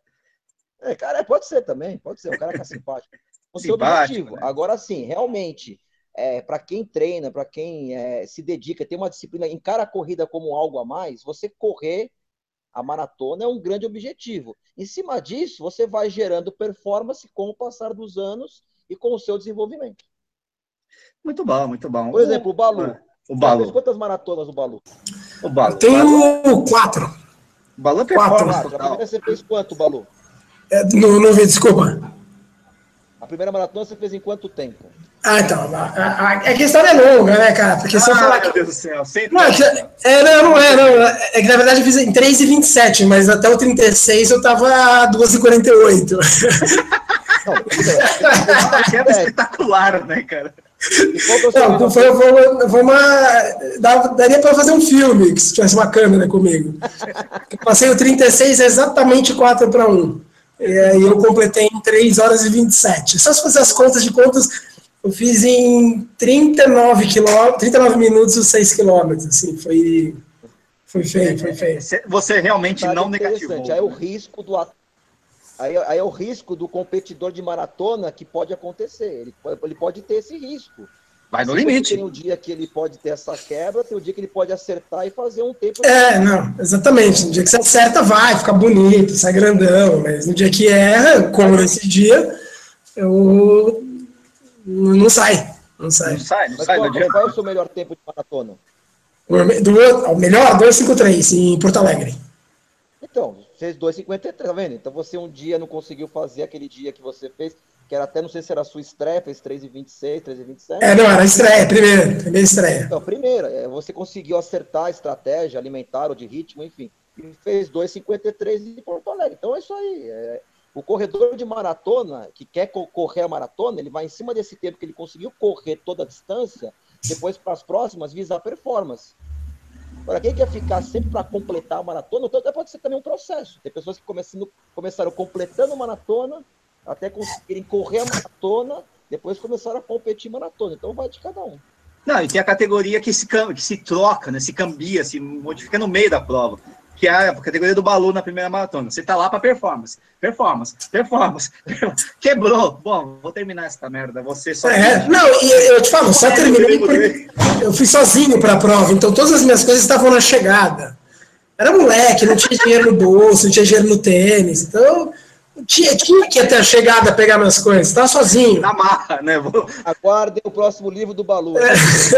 Speaker 2: É, cara, pode ser também, pode ser, o cara que é simpático. Seu objetivo. Né? Agora, sim, realmente, é, para quem treina, para quem é, se dedica, tem uma disciplina, encara a corrida como algo a mais, você correr a maratona é um grande objetivo. Em cima disso, você vai gerando performance com o passar dos anos e com o seu desenvolvimento.
Speaker 1: Muito bom, muito bom.
Speaker 2: Por exemplo, o Balu.
Speaker 1: Ah, o Balu.
Speaker 2: Quantas maratonas o Balu?
Speaker 3: O Balu. Eu tenho quatro.
Speaker 1: O Balu é quatro. A
Speaker 2: primeira você fez quanto, Balu?
Speaker 3: É, não, não vi, desculpa.
Speaker 2: A primeira maratona você fez em quanto tempo?
Speaker 3: Ah, então. A, a, a, questão é longa, né, cara? Porque se
Speaker 1: ah,
Speaker 3: eu falar.
Speaker 1: Meu Deus do céu,
Speaker 3: não, é, que, é, não, não é, não. É que na verdade eu fiz em 3,27, mas até o 36 eu tava a 2,48.
Speaker 1: é, é espetacular, né, cara?
Speaker 3: Não, foi, foi, foi uma. Daria para fazer um filme se tivesse uma câmera comigo. Eu passei o 36 exatamente 4 para 1. E aí eu completei em 3 horas e 27. Só se fazer as contas de contas, eu fiz em 39, quilô, 39 minutos os 6 quilômetros. Assim, foi, foi feio, foi feio.
Speaker 1: Você realmente não negativou.
Speaker 2: Aí é o risco do Aí, aí, é o risco do competidor de maratona que pode acontecer. Ele, ele pode ter esse risco.
Speaker 1: Vai no limite.
Speaker 2: Tem um dia que ele pode ter essa quebra, tem um dia que ele pode acertar e fazer um tempo.
Speaker 3: É, não, exatamente. No dia que você acerta, vai, fica bonito, sai grandão. Mas no dia que erra, como nesse dia, eu não sai. Não sai.
Speaker 1: Não sai, não sai.
Speaker 2: Qual, qual é o seu melhor tempo de maratona?
Speaker 3: O, do, o melhor, 2,53 em Porto Alegre.
Speaker 2: Então, fez 2,53, tá vendo? Então você um dia não conseguiu fazer aquele dia que você fez, que era até, não sei se era a sua estreia, fez 3,26, 3,27.
Speaker 3: É, não, era a estreia, primeira, primeira estreia.
Speaker 2: Então, primeira, é, você conseguiu acertar a estratégia alimentar ou de ritmo, enfim, e fez 2,53 em Porto Alegre. Então é isso aí. É, o corredor de maratona, que quer correr a maratona, ele vai em cima desse tempo que ele conseguiu correr toda a distância, depois para as próximas visar performance. Para quem quer ficar sempre para completar a maratona, então pode ser também um processo. Tem pessoas que começando, começaram completando a maratona, até conseguirem correr a maratona, depois começaram a competir maratona. Então vai de cada um.
Speaker 1: Não, e tem a categoria que se, que se troca, né, se cambia, se modifica no meio da prova que é a categoria do Balu na primeira maratona. Você tá lá para performance, performance, performance, Quebrou. Bom, vou terminar essa merda. Você só.
Speaker 3: É, não, e eu te falo, só terminei porque eu fui sozinho para a prova, então todas as minhas coisas estavam na chegada. Era moleque, não tinha dinheiro no bolso, não tinha dinheiro no tênis, então tinha, tinha que ir até a chegada pegar minhas coisas, estava sozinho.
Speaker 1: Na marra, né? Vou...
Speaker 2: Aguardem o próximo livro do Balu. É.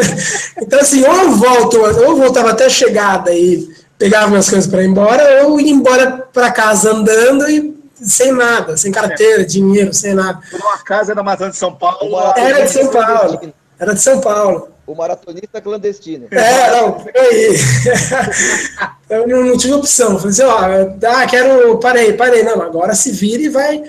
Speaker 3: então, assim, ou eu volto, ou eu voltava até a chegada e pegava minhas coisas para ir embora, ou ia embora para casa andando e sem nada, sem carteira, é. dinheiro, sem nada.
Speaker 1: Uma casa da Maratona de São Paulo.
Speaker 3: Era de São Paulo. Era de São Paulo.
Speaker 2: O maratonista clandestino.
Speaker 3: É, não, aí. eu não, não, tive opção. Falei assim, ó, ah, quero. Parei, parei. Não, agora se vira e vai.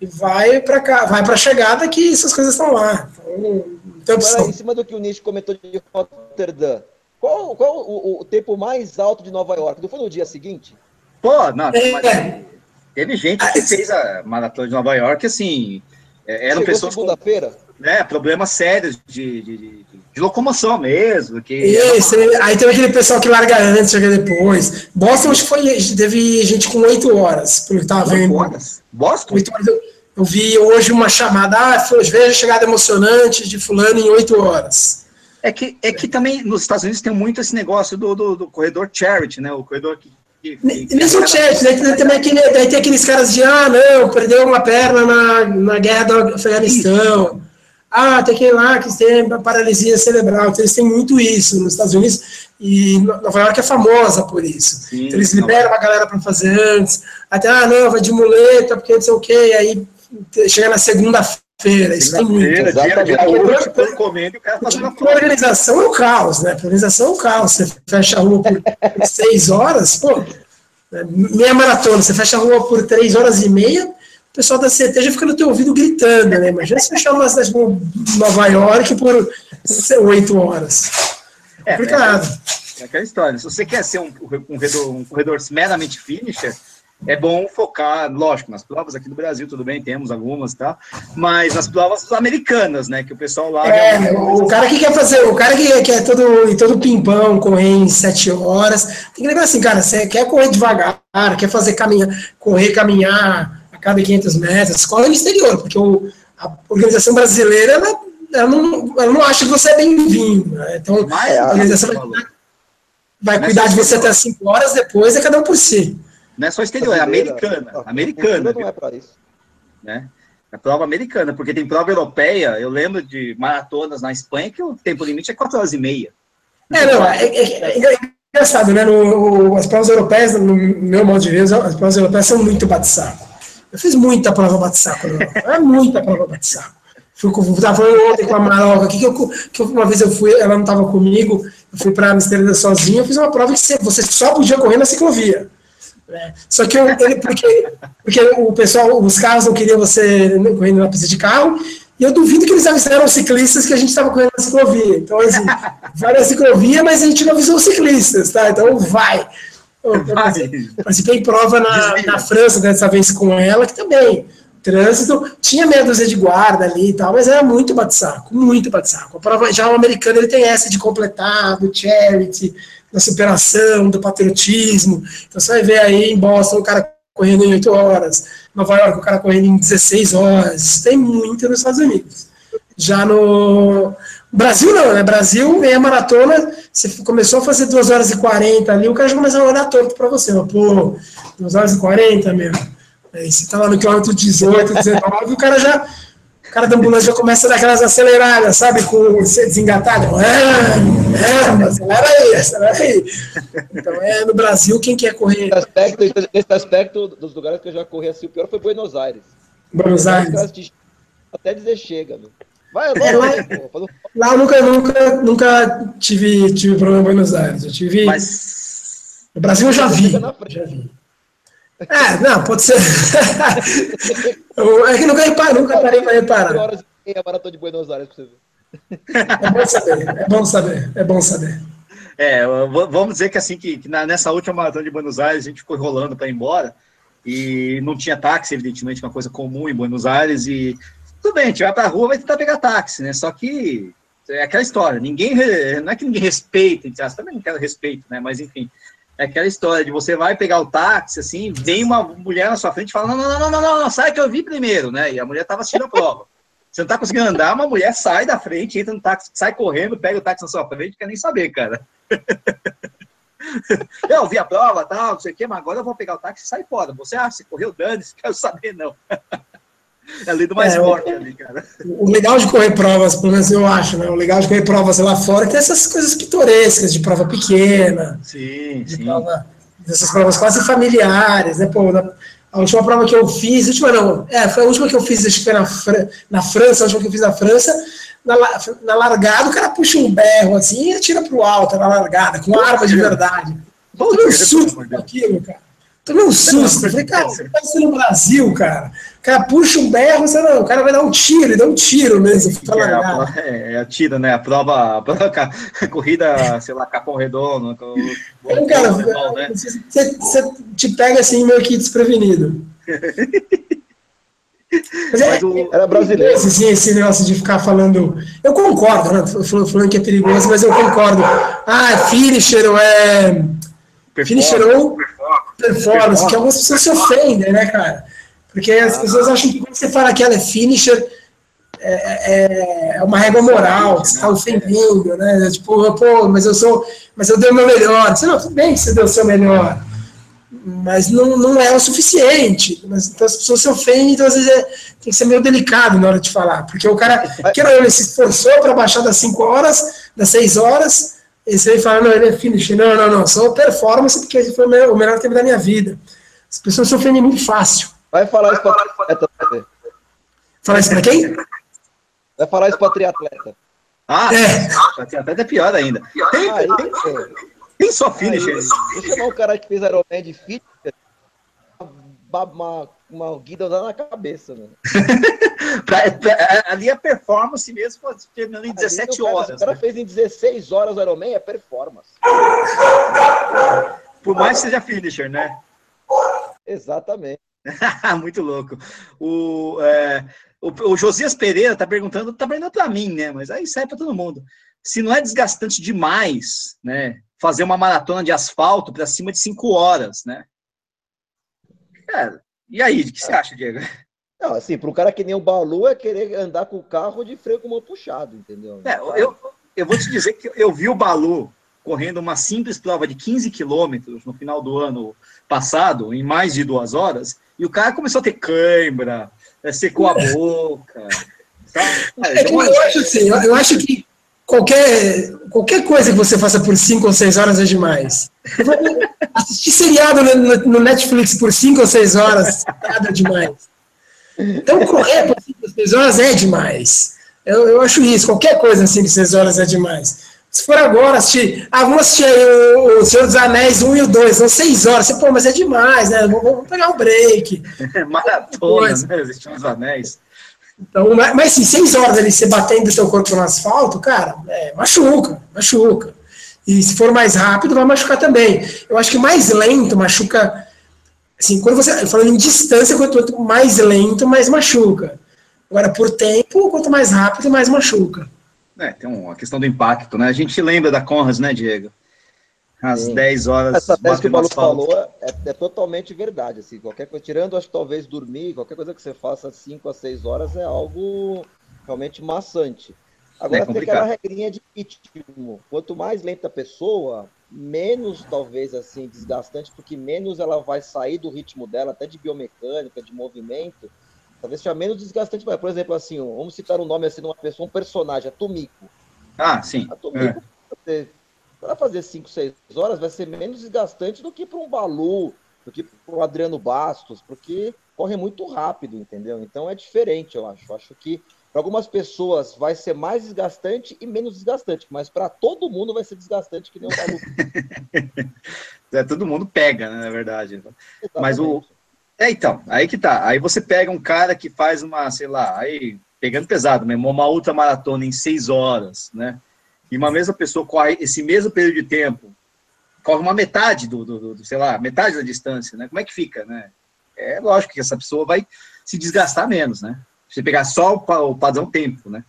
Speaker 3: E vai para cá, vai para a chegada que essas coisas estão lá. Então,
Speaker 2: não tem opção. Agora, em cima do que o Nish comentou de Rotterdam, qual, qual o, o, tempo mais alto de Nova York? Não foi no dia seguinte?
Speaker 1: Pô, não, é. teve gente que fez a maratona de Nova York, assim, é, eram Chegou pessoas
Speaker 2: segunda-feira?
Speaker 1: né, problemas sérios de, de, de, de, locomoção mesmo. Que
Speaker 3: Isso, aí tem aquele pessoal que larga antes, chega depois. Boston acho que foi, teve gente com oito horas, pelo que tava vendo. Horas?
Speaker 1: Boston?
Speaker 3: horas, eu, eu, vi hoje uma chamada, ah, veja a chegada emocionante de fulano em oito horas.
Speaker 1: É que, é que também nos Estados Unidos tem muito esse negócio do, do, do corredor charity, né? O corredor que. que
Speaker 3: são charity, daí, também aquele, daí tem aqueles caras de, ah, não, perdeu uma perna na, na guerra do Afeganistão. Ah, tem aquele lá que tem paralisia cerebral. Então, eles têm muito isso nos Estados Unidos e Nova York é famosa por isso. Sim, então, eles liberam a galera para fazer antes. Até, ah, não, vai de muleta, porque não sei o quê. Aí chega na segunda-feira feira, isso tem muito. Dia, dia, comendo, o cara fazendo a organização é um caos, né? organização é um caos. Você fecha a rua por seis horas, pô, né? meia maratona, você fecha a rua por três horas e meia, o pessoal da CT já fica no teu ouvido gritando, né? Imagina se fechar uma cidade como Nova York por oito horas. É, complicado.
Speaker 1: É, é, aquela história. Se você quer ser um, um, corredor, um corredor meramente finisher, é bom focar, lógico, nas provas aqui do Brasil, tudo bem, temos algumas, tá? Mas nas provas americanas, né? Que o pessoal lá.
Speaker 3: É, o cara que quer fazer, o cara que quer todo, todo pimpão, correr em sete horas, tem que lembrar assim, cara, você quer correr devagar, quer fazer caminhar, correr, caminhar cada 500 metros, corre no exterior, porque o, a organização brasileira, ela, ela, não, ela não acha que você é bem-vindo. Né? Então, Mas, a organização vai, vai cuidar de você até 5 horas, depois é cada um por si.
Speaker 1: Não é só exterior, é americana. Não, americana. Não é para isso. Né? É prova americana, porque tem prova europeia. Eu lembro de maratonas na Espanha que o tempo limite é 4 horas e meia.
Speaker 3: É, não, é, é, é engraçado, né? No, as provas europeias, no meu modo de ver, as provas europeias são muito bate-saco. Eu fiz muita prova bate-saco, é muita prova bate-saco. Fui, estava falando ontem com a Maroca, que, eu, que uma vez eu fui, ela não estava comigo, eu fui para Amsterdã sozinho, eu fiz uma prova que você só podia correr na ciclovia. É. Só que eu, ele, porque, porque o pessoal, os carros não queriam você correndo na pista de carro, e eu duvido que eles avisaram os ciclistas que a gente estava correndo na ciclovia. Então, assim, vai na ciclovia, mas a gente não avisou os ciclistas, tá? Então, vai. Participei em prova na, na França, dessa vez com ela, que também trânsito, tinha meia dúzia de guarda ali e tal, mas era muito bate-saco, muito bate-saco. A prova, já o americano ele tem essa de completar, do charity, da superação, do patriotismo. Então você vai ver aí em Boston o cara correndo em 8 horas, Nova York o cara correndo em 16 horas, isso tem muito nos Estados Unidos. Já no Brasil não, né? Brasil, meia maratona, você começou a fazer 2 horas e 40 ali, o cara já começa a olhar torto para você, pô, 2 horas e 40, meu Aí você tá lá no quilômetro 18, 19, o cara já. O cara da ambulância já começa a dar aquelas aceleradas, sabe? Com ser desengatado. É, é, acelera aí, acelera aí. Então, é, no Brasil, quem quer correr.
Speaker 2: Nesse aspecto, nesse aspecto dos lugares que eu já corri assim, o pior foi Buenos Aires.
Speaker 3: Buenos Aires.
Speaker 2: Até dizer chega, meu.
Speaker 3: Vai, vai, é, lá, lá eu nunca, nunca, nunca tive, tive problema em Buenos Aires. Eu tive. Mas... No Brasil eu já vi. Já vi. É, não, pode ser. é que nunca, reparo, nunca parei para reparar. horas
Speaker 2: e a maratona de Buenos Aires para você ver.
Speaker 3: É bom saber, é bom saber, é bom saber.
Speaker 1: É, vamos dizer que assim, que, que nessa última maratona de Buenos Aires a gente ficou rolando para ir embora e não tinha táxi, evidentemente, uma coisa comum em Buenos Aires e tudo bem, a gente vai para a rua vai tentar pegar táxi, né? Só que é aquela história, ninguém, não é que ninguém respeita, também não quero respeito, né? Mas enfim, é aquela história de você vai pegar o táxi, assim, vem uma mulher na sua frente e fala: não, não, não, não, não, não, sai que eu vi primeiro, né? E a mulher estava assistindo a prova. Você não está conseguindo andar, uma mulher sai da frente, entra no táxi, sai correndo, pega o táxi na sua frente, quer nem saber, cara. eu vi a prova, tal, não sei o quê, mas agora eu vou pegar o táxi e sai fora. Você, ah, você correu dano, quero saber, não. É a lei do mais é, forte ali, cara. O
Speaker 3: legal de correr provas, pelo menos eu acho, né? O legal de correr provas lá fora é ter essas coisas pitorescas, de prova pequena.
Speaker 1: Sim,
Speaker 3: de sim. Prova, essas provas quase familiares, né? Pô, na, a última prova que eu fiz, a última não, é, foi a última que eu fiz, acho que foi na, na França, a última que eu fiz na França, na, na largada, o cara puxa um berro assim e atira pro alto na largada, com arma de verdade. Bom, um susto aquilo, cara. Tomei um susto. Falei, cara, você tá no Brasil, cara. O cara puxa um berro, você não, o cara vai dar um tiro, ele dá um tiro mesmo.
Speaker 1: É, é, é, a tira, né? A prova, a, prova, a corrida, sei lá, Capão Redondo. Com,
Speaker 3: é, cara, redondo, né? você, você te pega assim meio que desprevenido. Mas é, o, era brasileiro. Assim, esse negócio de ficar falando. Eu concordo, né? Falando que é perigoso, mas eu concordo. Ah, é finisher é. Finisher ou performance, que algumas pessoas se ofendem, né, cara? Porque as pessoas acham que quando você fala que ela é finisher, é, é, é uma régua moral, você está ofendendo, né? Tipo, pô, mas eu sou, mas eu dei o meu melhor. Você, não, tudo bem que você deu o seu melhor, mas não, não é o suficiente. Mas, então as pessoas se ofendem, então às vezes é, tem que ser meio delicado na hora de falar, porque o cara, que ele se esforçou para baixar das 5 horas, das 6 horas, e você fala, não, ele é finish. Não, não, não, só performance, porque esse foi o melhor tempo da minha vida. As pessoas se ofendem muito fácil.
Speaker 2: Vai falar isso para triatleta.
Speaker 3: Falar isso para quem?
Speaker 2: Vai falar isso para triatleta.
Speaker 1: Ah, é. triatleta é pior ainda. Tem, ah, tem, tem, tem só finisher.
Speaker 2: Vou chamar o cara que fez Ironman de fitness, uma, uma guida na cabeça, mano.
Speaker 1: pra, pra, ali a performance mesmo, terminando em 17
Speaker 2: ali,
Speaker 1: horas.
Speaker 2: O cara né? fez em 16 horas o Ironman, é performance.
Speaker 1: Por mais que seja finisher, né?
Speaker 2: Exatamente.
Speaker 1: Muito louco. O, é, o, o, Josias Pereira tá perguntando, tá perguntando para mim, né? Mas aí sai para todo mundo. Se não é desgastante demais, né? Fazer uma maratona de asfalto para cima de 5 horas, né? Cara, e aí, o que você acha, Diego?
Speaker 2: Não, assim, para um cara que nem o Balu é querer andar com o carro de freio com mão puxado, entendeu?
Speaker 1: É, eu, eu vou te dizer que eu vi o Balu correndo uma simples prova de 15 quilômetros no final do ano passado, em mais de duas horas, e o cara começou a ter cãibra, é, secou a boca.
Speaker 3: Tá? É, eu, eu acho assim, eu acho que qualquer, qualquer coisa que você faça por 5 ou 6 horas é demais. Assistir seriado no, no, Netflix por 5 ou 6 horas nada demais. Então, correr por 5, 6 horas é demais. Eu, eu acho isso, qualquer coisa assim de 6 horas é demais. Se for agora assistir, ah, vamos assistir aí o, o Senhor dos Anéis 1 e o 2, são 6 horas. Você, pô, mas é demais, né? Vamos, vamos pegar um break.
Speaker 1: Maratona, né? Os anéis.
Speaker 3: Então, mas, assim, 6 horas ali, você batendo o seu corpo no asfalto, cara, é, machuca, machuca. E se for mais rápido, vai machucar também. Eu acho que mais lento machuca. Assim, quando você. Falando em distância, quanto mais lento, mais machuca. Agora, por tempo, quanto mais rápido, mais machuca.
Speaker 1: É, tem uma questão do impacto, né? A gente lembra da Conras, né, Diego? Às Sim. 10 horas.
Speaker 2: Essa tese que o Paulo falou é, é, totalmente verdade. Assim, qualquer coisa, tirando, acho que talvez dormir, qualquer coisa que você faça 5 a 6 horas é algo realmente maçante. Agora é tem aquela regrinha de ritmo. Quanto mais lenta a pessoa, menos talvez assim desgastante, porque menos ela vai sair do ritmo dela, até de biomecânica, de movimento, Talvez seja menos desgastante. Por exemplo, assim, vamos citar um nome assim de uma pessoa, um personagem, a Tomiko.
Speaker 1: Ah, sim.
Speaker 2: A Tomiko, é. Para fazer 5, 6 horas, vai ser menos desgastante do que para um Balu, do que para o Adriano Bastos, porque corre muito rápido, entendeu? Então é diferente, eu acho. Eu acho que para algumas pessoas vai ser mais desgastante e menos desgastante, mas para todo mundo vai ser desgastante que nem o Balu.
Speaker 1: é, todo mundo pega, né, na verdade. Exatamente. Mas o, é, então, aí que tá. Aí você pega um cara que faz uma, sei lá, aí pegando pesado mesmo, uma ultra maratona em seis horas, né? E uma mesma pessoa esse mesmo período de tempo, corre uma metade do, do, do, sei lá, metade da distância, né? Como é que fica, né? É lógico que essa pessoa vai se desgastar menos, né? Você pegar só o, o padrão tempo, né?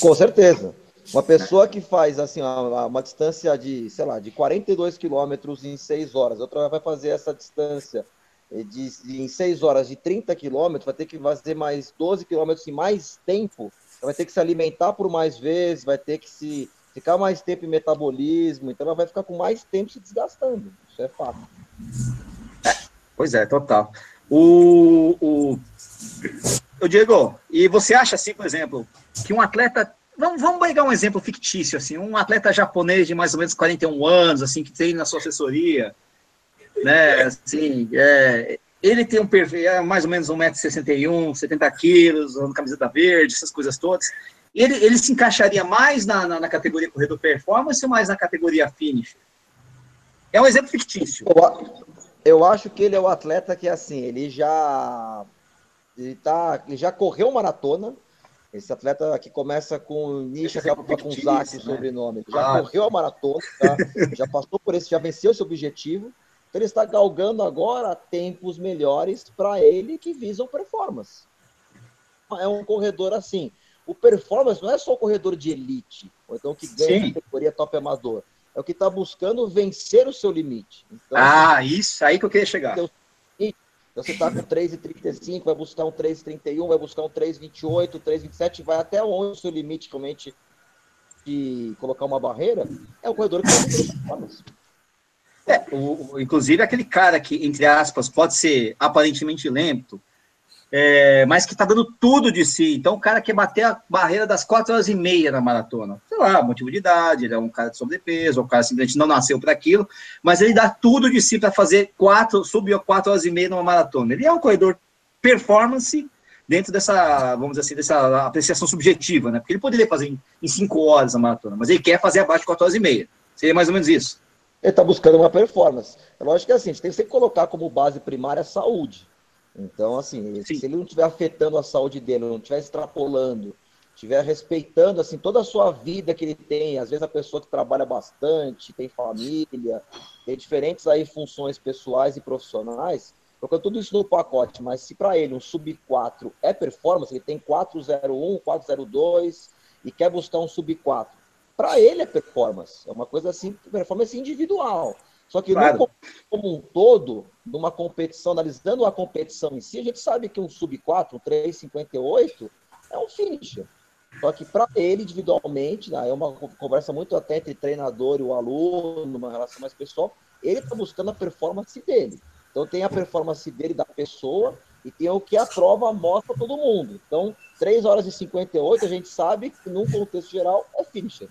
Speaker 2: Com certeza. Uma pessoa que faz assim uma, uma distância de, sei lá, de 42 quilômetros em seis horas, outra vai fazer essa distância de, de, em 6 horas de 30 quilômetros, vai ter que fazer mais 12 quilômetros em mais tempo, vai ter que se alimentar por mais vezes, vai ter que se ficar mais tempo em metabolismo, então ela vai ficar com mais tempo se desgastando. Isso é fato.
Speaker 1: É, pois é, total. O, o, o Diego, e você acha assim, por exemplo, que um atleta Vamos, vamos pegar um exemplo fictício, assim, um atleta japonês de mais ou menos 41 anos, assim, que tem na sua assessoria, né? Assim, é, ele tem um perfil, é mais ou menos 1,61m, 70 quilos, usando camiseta verde, essas coisas todas. Ele, ele se encaixaria mais na, na, na, categoria corredor performance ou mais na categoria finish? É um exemplo fictício.
Speaker 2: Eu, eu acho que ele é o atleta que, assim, ele já ele, tá, ele já correu maratona. Esse atleta que começa com Nisha, acaba com Zaki, o sobrenome. Ele já ah. correu a maratona, tá? já passou por esse, já venceu esse objetivo. Então ele está galgando agora tempos melhores para ele que visam performance. É um corredor assim. O performance não é só o corredor de elite, ou então que ganha Sim. categoria top amador. É o que está buscando vencer o seu limite.
Speaker 1: Então, ah, isso aí que eu queria chegar. Então,
Speaker 2: você está com 3,35, vai buscar um 3,31, vai buscar um 3,28, 3,27, vai até onde o seu limite realmente de colocar uma barreira, é o corredor que vai performance.
Speaker 1: É, o, inclusive aquele cara que, entre aspas, pode ser aparentemente lento, é, mas que está dando tudo de si. Então, o cara quer bater a barreira das quatro horas e meia na maratona. Sei lá, motivo de idade, ele é um cara de sobrepeso, o cara simplesmente não nasceu para aquilo, mas ele dá tudo de si para fazer quatro, subir quatro horas e meia numa maratona. Ele é um corredor performance dentro dessa, vamos dizer assim, dessa apreciação subjetiva, né? Porque ele poderia fazer em, em cinco horas a maratona, mas ele quer fazer abaixo de quatro horas e meia. Seria mais ou menos isso
Speaker 2: ele está buscando uma performance. É lógico que assim, a gente tem que sempre colocar como base primária a saúde. Então, assim, Sim. se ele não estiver afetando a saúde dele, não estiver extrapolando, estiver respeitando assim toda a sua vida que ele tem, às vezes a pessoa que trabalha bastante, tem família, tem diferentes aí funções pessoais e profissionais, colocando tudo isso no pacote, mas se para ele um sub 4 é performance, ele tem 401, 402 e quer buscar um sub 4 para ele é performance. É uma coisa assim, performance individual. Só que claro. no, como um todo, numa competição, analisando a competição em si, a gente sabe que um sub 4, um 3,58 é um finisher. Só que para ele, individualmente, né, é uma conversa muito até entre treinador e o aluno, uma relação mais pessoal, ele está buscando a performance dele. Então tem a performance dele da pessoa e tem o que a prova mostra todo mundo. Então, 3 horas e 58, a gente sabe que num contexto geral é finisher.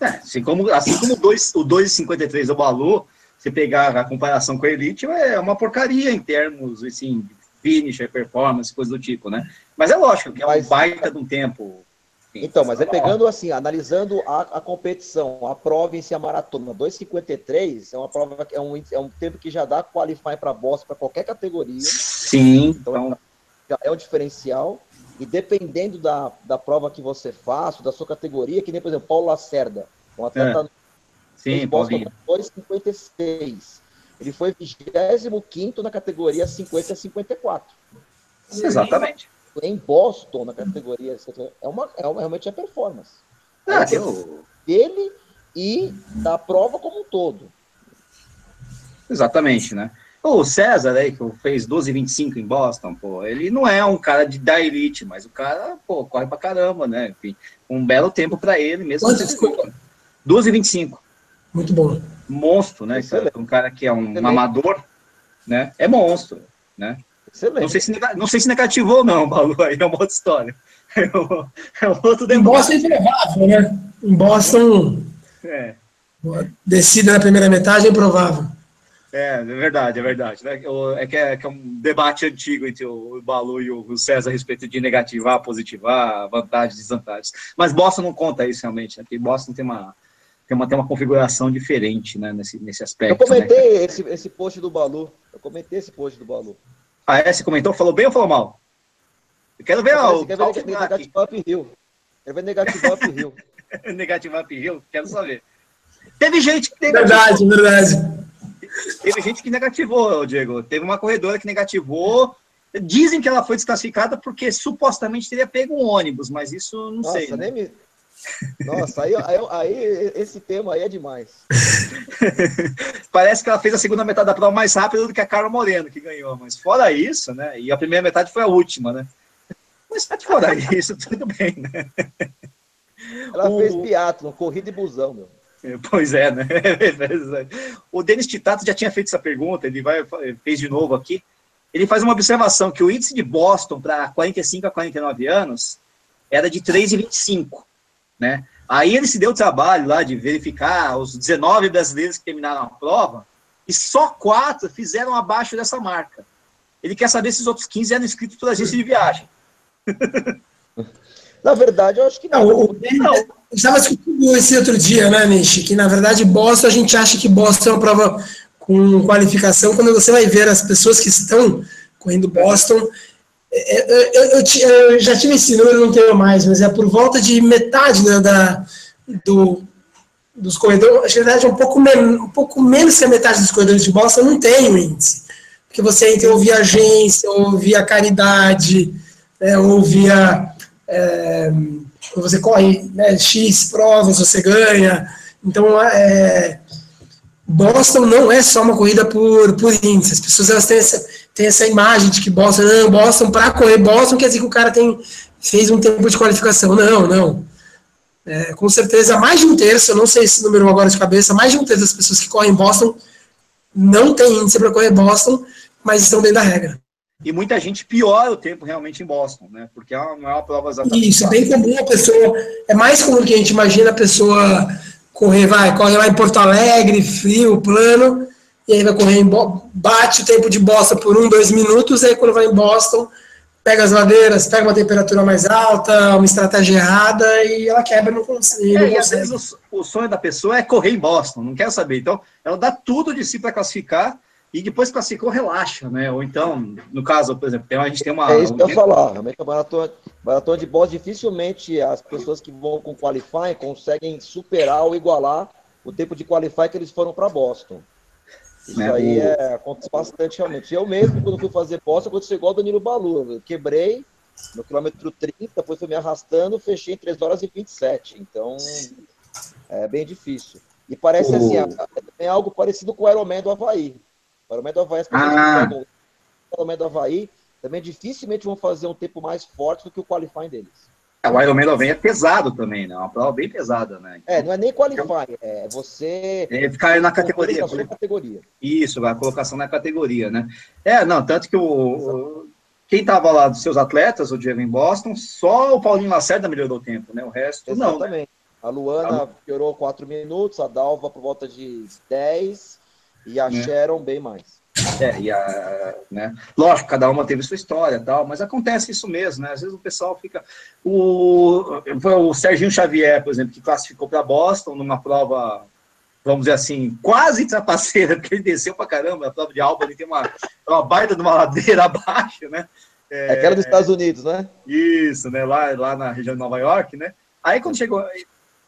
Speaker 1: É, assim como, assim como dois, o 2,53 do Balu, você pegar a comparação com a Elite, é uma porcaria em termos assim, finisher, performance, coisa do tipo, né? Mas é lógico que é
Speaker 2: Mas-
Speaker 1: um baita de um tempo. enfim,
Speaker 2: Então, mas é pegando assim, analisando a, a competição, a prova em si, a maratona, 2,53 é uma prova que é um, é um tempo que já dá qualify para Boston para qualquer categoria,
Speaker 1: Sim,
Speaker 2: então
Speaker 1: então,
Speaker 2: é um diferencial. E dependendo da, da prova que você faça, da sua categoria, que nem, por exemplo, Paulo Lacerda, um atleta fez
Speaker 1: sim,
Speaker 2: Boston
Speaker 1: Paulinho.
Speaker 2: com 2,56. Ele foi 25 na categoria 50 a 54.
Speaker 1: Exatamente.
Speaker 2: Em Boston, na categoria, é, uma, é uma, realmente é performance.
Speaker 1: Ah, eu-
Speaker 2: dele e da prova como um todo.
Speaker 1: Exatamente, né? O César aí, que fez 12,25 em Boston, pô, ele não é um cara de, da elite, mas o cara, pô, corre pra caramba, né? Enfim, um belo tempo pra ele mesmo.
Speaker 3: Quanto, desculpa?
Speaker 1: 12,25.
Speaker 3: Muito bom.
Speaker 1: Monstro, né? Cara? Um cara que é um
Speaker 2: Excelente.
Speaker 1: amador, né? É monstro, né?
Speaker 2: Excelente.
Speaker 1: Não sei se, não sei se negativou ou não, Balu, aí é uma outra história. É um, é um outro
Speaker 3: Em
Speaker 1: debate.
Speaker 3: Boston é improvável, né? Em Boston,
Speaker 1: É.
Speaker 3: descida na primeira metade é improvável.
Speaker 1: É, é verdade, é verdade. né? O- É que é, que é um debate antigo entre o Balu e o César a respeito de negativar, positivar, vantagens e desvantagens. Mas Boston não conta isso realmente, né? Porque Boston tem uma, tem uma, tem uma configuração diferente né? nesse, nesse aspecto.
Speaker 2: Eu
Speaker 1: né?
Speaker 2: comentei esse, esse post do Balu. Eu comentei esse post do Balu.
Speaker 1: Ah, é? Você comentou? Falou bem ou falou mal? Eu quero ver ó, o
Speaker 2: quer ver negativo uphill? Quer ver negativo uphill?
Speaker 1: negativar uphill, quero saber. Teve gente que
Speaker 3: Verdade, verdade.
Speaker 1: Teve gente que negativou, Diego. Teve uma corredora que negativou. Dizem que ela foi desclassificada porque supostamente teria pego um ônibus, mas isso não
Speaker 2: Nossa,
Speaker 1: sei. né?
Speaker 2: nem me. Nossa, aí, aí, aí esse tema aí é demais.
Speaker 1: Parece que ela fez a segunda metade da prova mais rápido do que a Carla Moreno, que ganhou. Mas fora isso, né? E a primeira metade foi a última, né? Mas fora isso, tudo bem, né?
Speaker 2: Ela
Speaker 1: O-
Speaker 2: fez piatlo, corrida e busão, meu.
Speaker 1: Pois é, né? o Denis Titato já tinha feito essa pergunta, ele vai, fez de novo aqui. Ele faz uma observação que o índice de Boston para 45 a 49 anos era de 3,25, né? Aí ele se deu o trabalho lá de verificar os 19 brasileiros que terminaram a prova e só quatro fizeram abaixo dessa marca. Ele quer saber se os outros 15 eram inscritos por agência de viagem.
Speaker 2: Na verdade, eu acho que
Speaker 3: Não,
Speaker 2: não.
Speaker 3: eu estava discutindo esse outro dia, né, Nishi? Que na verdade Boston, a gente acha que Boston é uma prova com qualificação. Quando você vai ver as pessoas que estão correndo Boston, é, é, eu, eu ti- eu já tive esse número, não tenho mais, mas é por volta de metade né, da, do, dos corredores. Na verdade, é um pouco, men um pouco menos que a metade dos corredores de Boston não tem o índice. Porque você entra ou via agência, ou via caridade, né, ou via. É, quando você corre né, X provas, você ganha. Então, é, Boston não é só uma corrida por, por índice. As pessoas elas têm, essa, têm essa imagem de que Boston, não, Boston, para correr Boston quer dizer que o cara tem, fez um tempo de qualificação. Não, não. É, com certeza, mais de um terço, eu não sei esse número agora de cabeça, mais de um terço das pessoas que correm Boston não tem índice para correr Boston, mas estão dentro da regra.
Speaker 1: E muita gente piora o tempo realmente em Boston, né? Porque é uma, não é uma prova exatamente.
Speaker 3: Isso, é bem comum a pessoa. É mais comum que a gente imagina a pessoa correr, vai, corre lá em Porto Alegre, frio, plano, e aí vai correr em bate o tempo de Boston por um, dois minutos, aí quando vai em Boston, pega as ladeiras, pega uma temperatura mais alta, uma estratégia errada, e ela quebra no consegue.
Speaker 1: É, e às vezes o, o sonho da pessoa é correr em Boston, não quer saber. Então, ela dá tudo de si para classificar e depois classificou, relaxa, né? Ou então, no caso, por exemplo, a gente tem uma.
Speaker 2: É isso que eu ia falar. A maratona, maratona de Boston, dificilmente as pessoas que vão com qualify conseguem superar ou igualar o tempo de qualify que eles foram para Boston. Isso
Speaker 1: Né,
Speaker 2: aí é, acontece bastante realmente. Eu mesmo, quando fui fazer Boston, aconteceu igual o Danilo Balu. Eu quebrei no quilômetro 30, depois fui me arrastando, fechei em 3 horas e 27. Então, é bem difícil. E parece assim, é algo parecido com o Ironman do Havaí. O Ironman do Havaí, as pessoas
Speaker 1: Ah.
Speaker 2: que do Havaí também dificilmente vão fazer um tempo mais forte do que o qualifying deles.
Speaker 1: É, O Ironman 90 é pesado também, né? É uma prova bem pesada, né?
Speaker 2: É, não é nem qualify, é você
Speaker 1: É ficar na categoria.
Speaker 2: categoria.
Speaker 1: Isso, a colocação na categoria, né? É, não, tanto que o, quem tava lá dos seus atletas, o Diego em Boston, só o Paulinho Lacerda melhorou o tempo, né? O resto não, né?
Speaker 2: Exatamente. A Luana piorou 4 minutos, a Dalva por volta de 10 e a
Speaker 1: É.
Speaker 2: Sharon bem mais.
Speaker 1: É, e a, né? Lógico, cada uma teve sua história tal, mas acontece isso mesmo, né? Às vezes o pessoal fica. O, o Serginho Xavier, por exemplo, que classificou para Boston numa prova, vamos dizer assim, quase trapaceira, porque ele desceu para caramba, a prova de Alba, ele tem uma, uma baita de uma ladeira abaixo, né?
Speaker 2: É, aquela dos Estados Unidos, né?
Speaker 1: Isso, né? Lá, lá na região de Nova York, né? Aí quando chegou.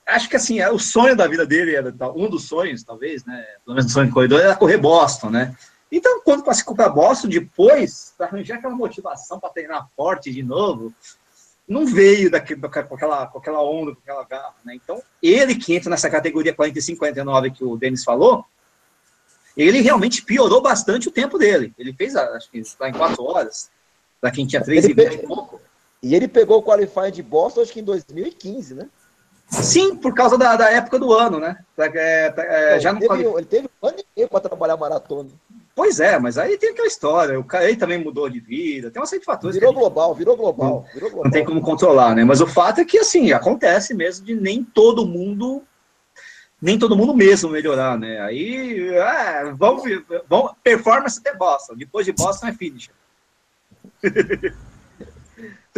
Speaker 1: Acho que assim, é o sonho da vida dele era um dos sonhos, talvez, né? Pelo menos o sonho de corredor, era correr Boston, né? Então, quando classificou para Boston, depois, para arranjar aquela motivação para treinar forte de novo, não veio daquele, com, aquela, com aquela onda, com aquela garra, né? Então, ele que entra nessa categoria 45-49 que o Denis falou, ele realmente piorou bastante o tempo dele. Ele fez, acho que está em quatro horas, para quem tinha três e
Speaker 2: e pouco. E ele pegou o Qualify de Boston, acho que em 2015, né?
Speaker 1: Sim, por causa da, da época do ano, né? É,
Speaker 2: é, já não teve, ele teve um ano e meio para trabalhar maratona.
Speaker 1: Pois é, mas aí tem aquela história. O cara ele também mudou de vida, tem uma série de fatores.
Speaker 2: Virou global, virou global, virou global.
Speaker 1: Não tem como controlar, né? Mas o fato é que assim acontece mesmo de nem todo mundo, nem todo mundo mesmo melhorar, né? Aí, é, vamos, vamos performance até Boston. Depois de Boston é finish.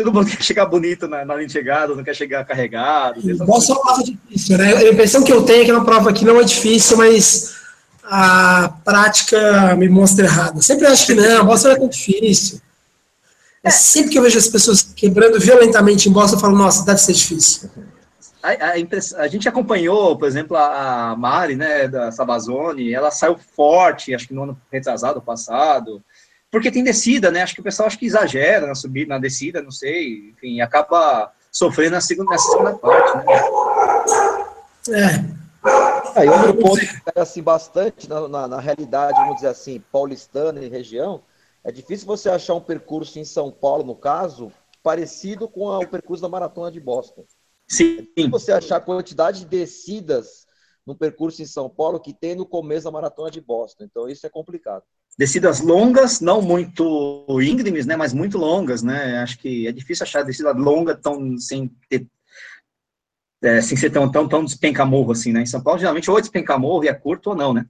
Speaker 1: Todo mundo quer chegar bonito na, na linha de chegada, não quer chegar carregado.
Speaker 3: É uma prova difícil, né? A impressão que eu tenho é que é uma prova que não é difícil, mas a prática me mostra errada. Sempre acho que não, Boston é tão difícil. É. Sempre que eu vejo as pessoas quebrando violentamente em Boston, eu falo, nossa, deve ser difícil.
Speaker 1: A, a, a, gente acompanhou, por exemplo, a, a Mari, né, da Sabazone, ela saiu forte, acho que no ano retrasado, passado, porque tem descida, né? Acho que o pessoal acho que exagera na subida, na descida, não sei, enfim, acaba sofrendo na segunda, nessa segunda parte, né?
Speaker 2: É. Aí outro ponto que assim bastante na, na, na, realidade, vamos dizer assim, paulistana e região, é difícil você achar um percurso em São Paulo, no caso, parecido com a, o percurso da maratona de Boston.
Speaker 1: Sim.
Speaker 2: É você achar a quantidade de descidas no percurso em São Paulo que tem no começo da maratona de Boston. Então isso é complicado
Speaker 1: descidas longas, não muito íngremes, né, mas muito longas, né? Acho que é difícil achar descida longa tão sem ter é, sem ser tão, tão, tão despencamorro assim, né? Em São Paulo, geralmente, ou é despencamorro e é curto ou não, né?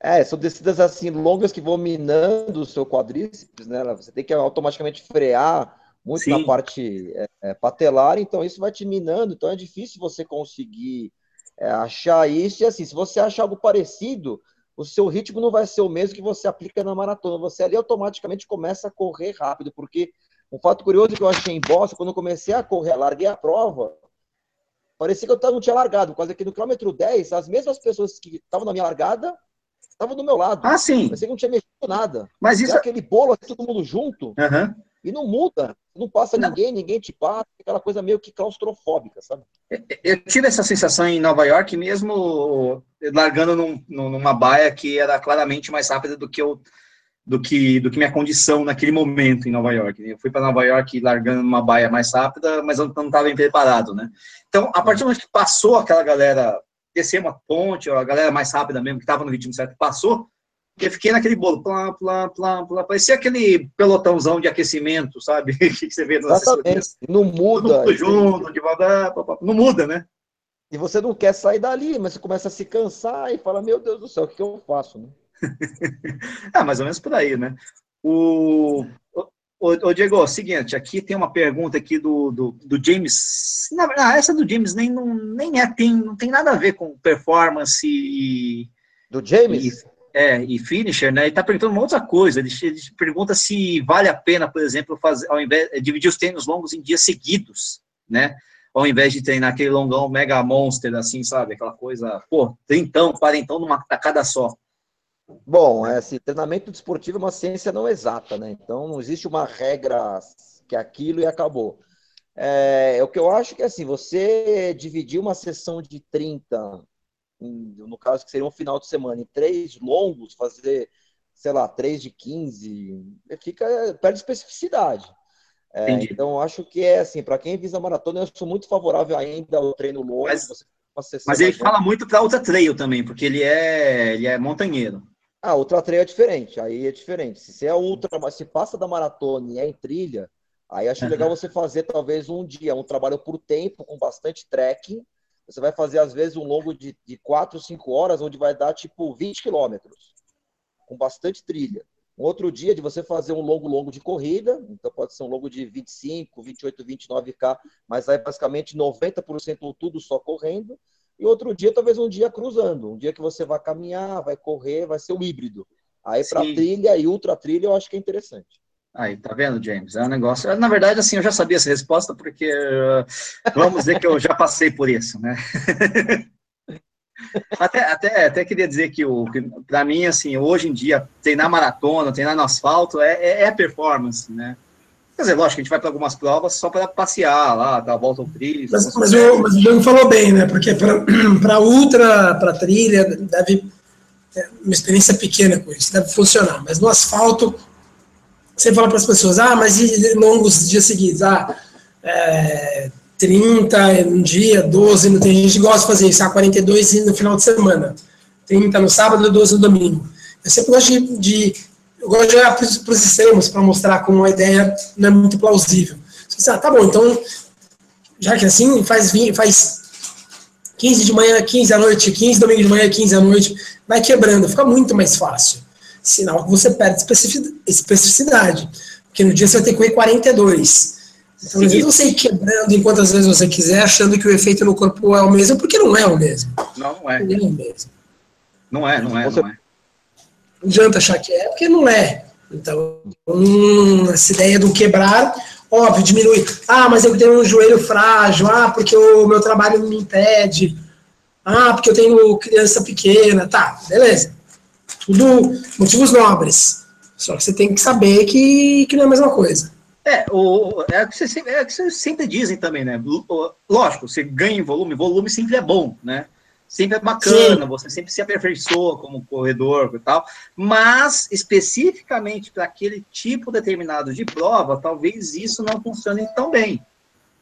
Speaker 2: É, são descidas assim longas que vão minando o seu quadríceps, né? Você tem que automaticamente frear muito Sim. na parte é, é, patelar, então isso vai te minando, então é difícil você conseguir é, achar isso. E assim, se você achar algo parecido, o seu ritmo não vai ser o mesmo que você aplica na maratona. Você ali automaticamente começa a correr rápido, porque um fato curioso que eu achei em Boston, quando eu comecei a correr, larguei a prova, parecia que eu não tinha largado, quase que no quilômetro 10, as mesmas pessoas que estavam na minha largada estavam do meu lado.
Speaker 1: Ah, sim.
Speaker 2: Parecia que não tinha mexido nada.
Speaker 1: Mas isso...
Speaker 2: É aquele bolo, assim, todo mundo junto,
Speaker 1: uhum.
Speaker 2: e não muda. Não passa não. ninguém, ninguém te passa, aquela coisa meio que claustrofóbica, sabe?
Speaker 1: Eu tive essa sensação em Nova York, mesmo largando num, numa baia que era claramente mais rápida do que eu do que do que minha condição naquele momento em Nova York. Eu fui para Nova York largando numa baia mais rápida, mas eu não estava bem preparado, né? Então, a partir do momento que passou aquela galera descer uma ponte, a galera mais rápida mesmo que estava no ritmo certo, passou, eu fiquei naquele bolo, plá, plá, plá, plá, parecia aquele pelotãozão de aquecimento, sabe? que você vê
Speaker 2: nas Não muda.
Speaker 1: Tudo junto, devagar, não muda, né?
Speaker 2: E você não quer sair dali, mas você começa a se cansar e fala, meu Deus do céu, o que eu faço, né?
Speaker 1: ah, mais ou menos por aí, né? O, o, o Diego, é o seguinte, aqui tem uma pergunta aqui do, do, do James. Na verdade, essa do James nem, não, nem é, tem, não tem nada a ver com performance e.
Speaker 2: Do James?
Speaker 1: E, é, e finisher, né? Ele tá perguntando uma outra coisa. Ele, ele pergunta se vale a pena, por exemplo, fazer, ao invés dividir os treinos longos em dias seguidos, né? Ao invés de treinar aquele longão mega monster, assim, sabe? Aquela coisa, pô, trintão, quarentão numa tacada só.
Speaker 2: Bom, é, assim, treinamento desportivo é uma ciência não exata, né? Então não existe uma regra que é aquilo e acabou. É, é o que eu acho que assim, você dividir uma sessão de 30 no caso que seria um final de semana, em três longos, fazer, sei lá, três de 15, fica, perde especificidade. É, então, acho que é assim, para quem visa maratona, eu sou muito favorável ainda ao treino longo.
Speaker 1: Mas, mas ele fala muito para ultra trail também, porque ele é, ele é montanheiro.
Speaker 2: Ah, ultra trail é diferente, aí é diferente. Se você é ultra, mas se passa da maratona e é em trilha, aí acho uhum. legal você fazer talvez um dia, um trabalho por tempo, com bastante trekking, você vai fazer, às vezes, um longo de, de 4, 5 horas, onde vai dar, tipo, 20 quilômetros, com bastante trilha. Um outro dia de você fazer um longo, longo de corrida, então pode ser um longo de 25, 28, 29K, mas aí basicamente 90% ou tudo só correndo. E outro dia, talvez um dia cruzando, um dia que você vai caminhar, vai correr, vai ser um híbrido. Aí para trilha e ultra trilha eu acho que é interessante.
Speaker 1: Aí, tá vendo, James? É um negócio. Na verdade, assim, eu já sabia essa resposta, porque uh, vamos dizer que eu já passei por isso, né? até, até, até queria dizer que, o, que para mim, assim, hoje em dia, treinar maratona, treinar no asfalto é, é, é performance, né? Quer dizer, lógico, a gente vai para algumas provas só para passear lá, dar a volta ao trilho.
Speaker 3: Mas, mas, o, mas o Diego falou bem, né? Porque para ultra, para trilha, deve. É uma experiência pequena com isso, deve funcionar. Mas no asfalto, você fala para as pessoas, ah, mas e longos dias seguidos? Ah, é, 30 um dia, 12, não tem gente que gosta de fazer isso, ah, 42 no final de semana, 30 no sábado, 12 no domingo. Eu sempre gosto de, de eu gosto de olhar para os extremos para mostrar como a ideia não é muito plausível. Você ah, tá bom, então, já que assim, faz, faz 15 de manhã, 15 à noite, 15 domingo de manhã, 15 à noite, vai quebrando, fica muito mais fácil. Sinal que você perde especificidade, porque no dia você vai ter que correr 42. Então, às vezes você ir quebrando em quantas vezes você quiser, achando que o efeito no corpo é o mesmo, porque não é o mesmo.
Speaker 1: Não, não é. Não é o mesmo. Não é, não é, não é.
Speaker 3: Não adianta achar que é, porque não é. Então, hum, essa ideia do quebrar, óbvio, diminui. Ah, mas eu tenho um joelho frágil. Ah, porque o meu trabalho me impede. Ah, porque eu tenho criança pequena. Tá, beleza. Tudo motivos nobres. Só que você tem que saber que, que não é a mesma coisa.
Speaker 1: É, o, é, o que você, é o que vocês sempre dizem também, né? Lógico, você ganha em volume, volume sempre é bom, né? sempre é bacana, Sim. você sempre se aperfeiçoa como corredor e tal, mas especificamente para aquele tipo determinado de prova, talvez isso não funcione tão bem,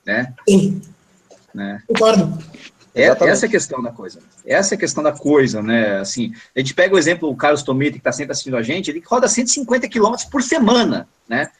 Speaker 1: né?
Speaker 3: Sim.
Speaker 1: Né?
Speaker 3: Concordo.
Speaker 1: É, essa é a questão da coisa. Essa é a questão da coisa, né? Assim, a gente pega o exemplo do Carlos Tomita, que está sempre assistindo a gente, ele roda 150 quilômetros por semana, né?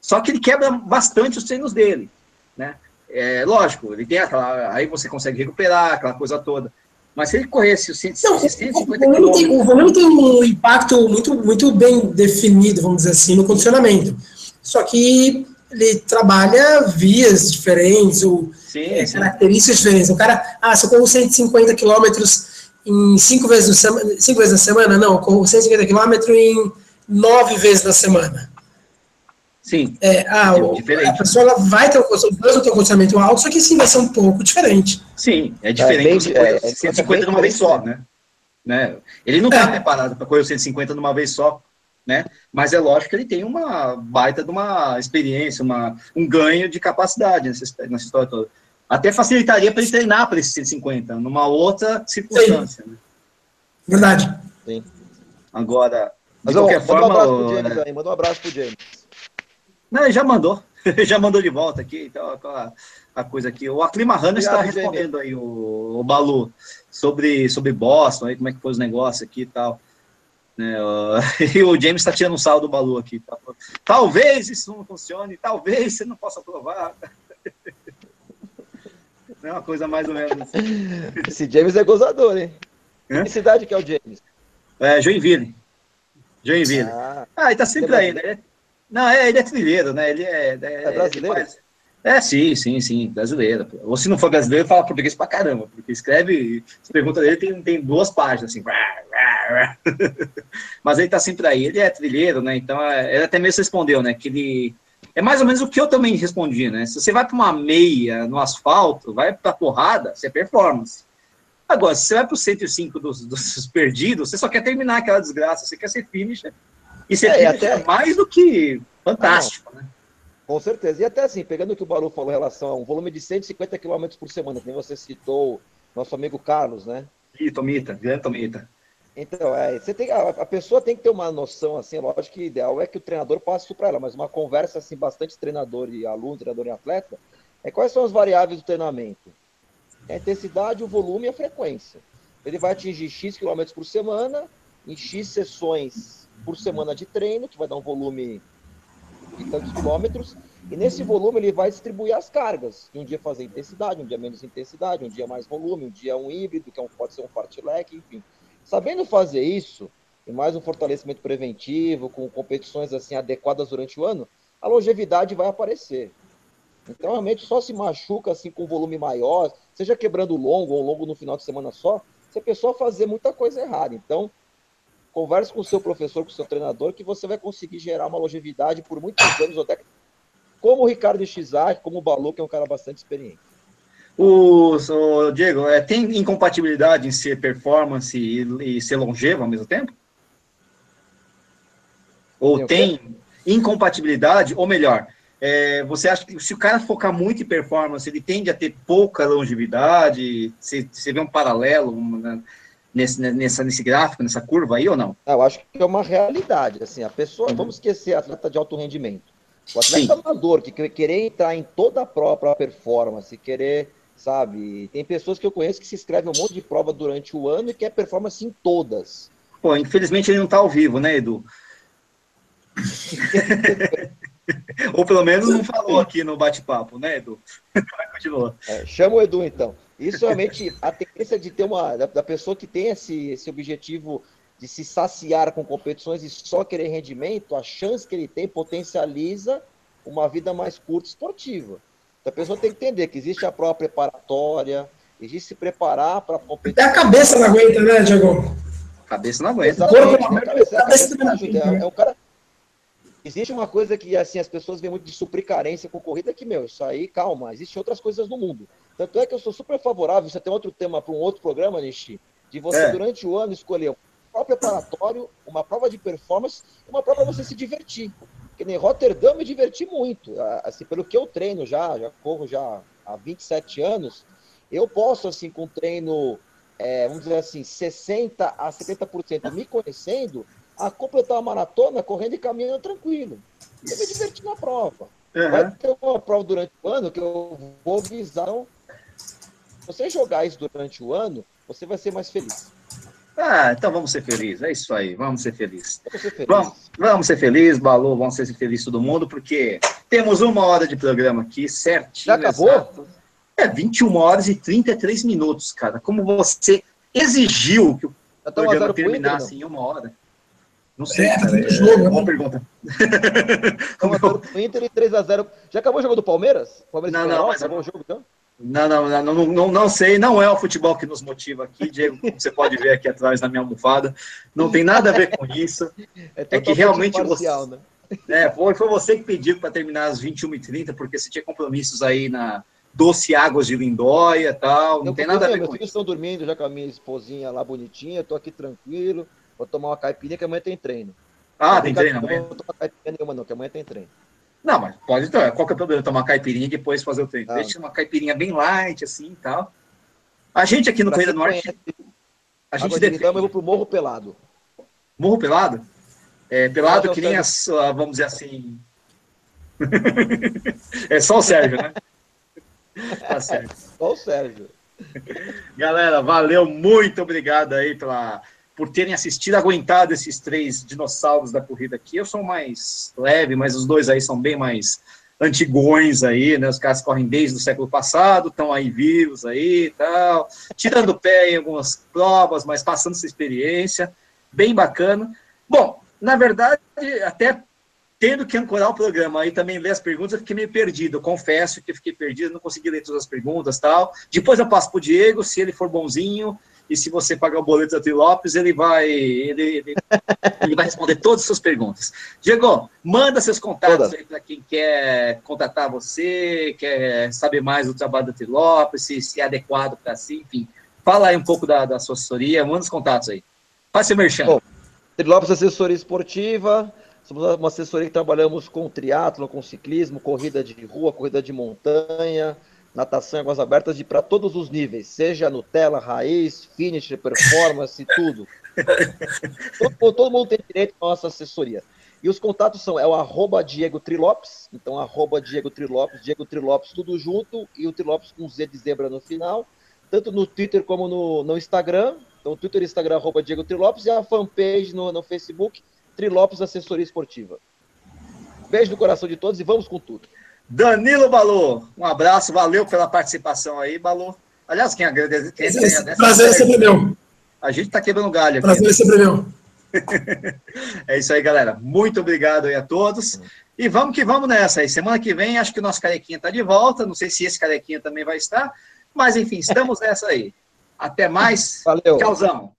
Speaker 1: Só que ele quebra bastante os treinos dele, né? É, lógico, ele tem aquela, aí você consegue recuperar, aquela coisa toda. Mas se ele corresse os 150
Speaker 3: quilômetros... O volume tem um impacto muito, muito bem definido, vamos dizer assim, no condicionamento. Só que ele trabalha vias diferentes, ou sim, é, sim. características diferentes. O cara, ah, se eu corro 150 quilômetros em cinco vezes, cinco vezes na semana, não, eu corro 150 quilômetros em nove vezes na semana.
Speaker 1: Sim.
Speaker 3: É, ah, é a pessoa ela vai ter um, um condicionamento alto, só que sim, vai ser um pouco diferente.
Speaker 1: Sim, é diferente. É, bem, você é, 150 de uma vez só, né? né? Ele não está é. preparado para correr 150 de uma vez só, né? Mas é lógico que ele tem uma baita de uma experiência, uma, um ganho de capacidade nessa, nessa história toda. Até facilitaria para ele treinar para esse 150, numa outra circunstância. Né?
Speaker 3: Verdade.
Speaker 2: Sim.
Speaker 1: Agora,
Speaker 2: de Mas, qualquer ó, forma. Manda um abraço pro James aí, manda um abraço pro James.
Speaker 1: Não, ele já mandou. já mandou de volta aqui, então a, a coisa aqui. O Aclima Hanna está respondendo aí, o, o, Balu, sobre, sobre Boston, aí, como é que foi os negócios aqui e tal. Né, e o James está tirando um saldo do Balu aqui. Tá? Talvez isso não funcione, talvez você não possa provar. É uma coisa mais ou menos assim.
Speaker 2: Esse James é gozador, hein? Hã? Que cidade que é o James?
Speaker 1: É, Joinville. Joinville. Ah, ah ele tá sempre aí, né? Não, é, ele é trilheiro, né? Ele é. É,
Speaker 2: é brasileiro? Faz...
Speaker 1: É, sim, sim, sim, brasileiro. Ou se não for brasileiro, fala português pra caramba, porque escreve, as perguntas dele tem, tem duas páginas, assim. Mas ele tá sempre aí. Ele é trilheiro, né? Então, é, ele até mesmo respondeu, né? Que ele. É mais ou menos o que eu também respondi, né? Se você vai para uma meia no asfalto, vai para porrada, você é performance. Agora, se você vai para o 105 dos, dos perdidos, você só quer terminar aquela desgraça, você quer ser finisher isso é, é até mais do que fantástico, né?
Speaker 2: Com certeza. E até assim, pegando o que o Baru falou em relação a um volume de 150 km por semana, que você citou nosso amigo Carlos, né?
Speaker 1: Ih, Tomita, grande Tomita.
Speaker 2: Então, é, você tem, a, a, pessoa tem que ter uma noção, assim, lógico que o ideal é que o treinador passe isso para ela, mas uma conversa, assim, bastante treinador e aluno, treinador e atleta, é quais são as variáveis do treinamento? É a intensidade, o volume e a frequência. Ele vai atingir X quilômetros por semana, em X sessões por semana de treino, que vai dar um volume de tantos quilômetros, e nesse volume ele vai distribuir as cargas. Um dia fazer intensidade, um dia menos intensidade, um dia mais volume, um dia um híbrido, que é um, pode ser um fartlek, enfim. Sabendo fazer isso, e mais um fortalecimento preventivo, com competições assim adequadas durante o ano, a longevidade vai aparecer. Então, realmente, só se machuca assim com volume maior, seja quebrando longo ou longo no final de semana só, se a pessoa fazer muita coisa errada. Então, converse com o seu professor, com o seu treinador, que você vai conseguir gerar uma longevidade por muitos anos, até como o Ricardo Xizak, como o Balu, que é um cara bastante experiente.
Speaker 1: O, o Diego, é, tem incompatibilidade em ser performance e, e ser longevo ao mesmo tempo? Ou tem, tem incompatibilidade, ou melhor, é, você acha que se o cara focar muito em performance, ele tende a ter pouca longevidade? Você, você vê um paralelo né, nesse, nessa, nesse gráfico, nessa curva aí ou não?
Speaker 2: Eu acho que é uma realidade. Assim, a pessoa, uhum. vamos esquecer atleta de alto rendimento. O atleta Sim. amador que querer entrar em toda a própria performance, querer, sabe? Tem pessoas que eu conheço que se inscrevem um monte de prova durante o ano e quer performance em todas.
Speaker 1: Pô, infelizmente ele não está ao vivo, né, Edu? Ou pelo menos não falou aqui no bate-papo, né, Edu?
Speaker 2: Continua. É, chama o Edu, então. Isso realmente, a tendência de ter uma. Da, da, pessoa que tem esse, esse objetivo de se saciar com competições e só querer rendimento, a chance que ele tem potencializa uma vida mais curta esportiva. Então a pessoa tem que entender que existe a prova preparatória, existe se preparar para
Speaker 3: competir. Até a cabeça não aguenta, né, Diego?
Speaker 1: A cabeça não aguenta.
Speaker 2: Exatamente, a cabeça, cabeça não. É, é um cara Existe uma coisa que assim as pessoas veem muito de suprir carência com corrida que, meu, isso aí, calma, existem outras coisas no mundo. Tanto é que eu sou super favorável, você tem outro tema para um outro programa, Nishi, de você é. durante o ano escolher um prova preparatório, uma prova de performance, uma prova para você se divertir. Porque nem Rotterdam me diverti muito. Assim, pelo que eu treino já, já corro já há 27 anos, eu posso, assim, com treino, é, vamos dizer assim, 60% a 70% me conhecendo, a completar uma maratona correndo e caminhando tranquilo. Eu me diverti na prova. Uhum. Vai ter uma prova durante o ano que eu vou visar. Se você jogar isso durante o ano, você vai ser mais feliz.
Speaker 1: Ah, então vamos ser felizes, é isso aí, vamos ser felizes. Vamos, vamos ser felizes, Balu, vamos ser felizes todo mundo, porque temos uma hora de programa aqui, certinho.
Speaker 2: Já acabou? Exato.
Speaker 1: É, 21 horas e 33 minutos, cara. Como você exigiu que o programa terminasse em uma hora. Não sei, é, cara. É, jogo, é, boa pergunta.
Speaker 2: Então, Inter e 3x0. Já acabou o jogo do Palmeiras? Palmeiras
Speaker 1: não, não, mas acabou o jogo, então? Não, não, não, não, não, sei, não é o futebol que nos motiva aqui, Diego, como você pode ver aqui atrás na minha almofada, não tem nada a ver com isso, é, é que realmente parcial, você, né? é, foi, foi você que pediu para terminar às 21h30, porque você tinha compromissos aí na Doce Águas de Lindóia e tal, não tem nada a ver com isso.
Speaker 2: Estão dormindo já com a minha esposinha lá bonitinha, estou aqui tranquilo, Vou tomar uma caipirinha que amanhã tem treino.
Speaker 1: Ah, tem treino amanhã? Não
Speaker 2: vou tomar caipirinha nenhuma, não, que amanhã tem treino.
Speaker 1: Não, mas pode então. Qual que é o problema? Tomar caipirinha e depois fazer o treino. Ah, Deixa uma caipirinha bem light, assim e tal. A gente aqui no Correio do Norte.
Speaker 2: A gente defende. Então eu vou pro Morro Pelado.
Speaker 1: Morro Pelado? É, pelado que nem as, vamos dizer assim. é só o Sérgio, né?
Speaker 2: Tá certo. Só o Sérgio.
Speaker 1: Galera, valeu, muito obrigado aí pela por terem assistido, aguentado esses três dinossauros da corrida aqui. Eu sou mais leve, mas os dois aí são bem mais antigões aí, né? Os caras correm desde o século passado, estão aí vivos aí e tal, tirando o pé em algumas provas, mas passando essa experiência, bem bacana. Bom, na verdade, até tendo que ancorar o programa e também ler as perguntas, eu fiquei meio perdido. Eu confesso que fiquei perdido, não consegui ler todas as perguntas tal. Depois eu passo para o Diego, se ele for bonzinho, e se você pagar o boleto da Trilopes, ele vai, ele, ele, ele, vai responder todas as suas perguntas. Diego, manda seus contatos aí para quem quer contatar você, quer saber mais do trabalho da Trilopes, se, se é adequado para si, enfim. Fala aí um pouco da, da sua assessoria, manda os contatos aí. Faz seu merchan. Bom,
Speaker 2: Trilopes Assessoria Esportiva, somos uma assessoria que trabalhamos com triatlo, com ciclismo, corrida de rua, corrida de montanha, natação águas abertas de para todos os níveis, seja Nutella, raiz, finish, performance, tudo. todo, todo, mundo tem direito à nossa assessoria. E os contatos são é o arroba Diego Trilopes, então arroba Diego Trilopes, Diego Trilopes tudo junto e o Trilopes com Z de zebra no final, tanto no Twitter como no, no Instagram. Então Twitter e Instagram arroba Diego Trilopes e a fanpage no, no Facebook Trilopes Assessoria Esportiva. Beijo no coração de todos e vamos com tudo.
Speaker 1: Danilo Balu, um abraço, valeu pela participação aí, Balu. Aliás, quem agradece. Quem
Speaker 3: agradece prazer é sempre meu.
Speaker 1: A gente está quebrando galho aqui.
Speaker 3: Prazer é sempre meu.
Speaker 1: é isso aí, galera. Muito obrigado aí a todos. E vamos que vamos nessa aí. Semana que vem, acho que o nosso carequinha está de volta. Não sei se esse carequinha também vai estar. Mas, enfim, estamos nessa aí. Até mais.
Speaker 2: Valeu.
Speaker 1: Tchauzão.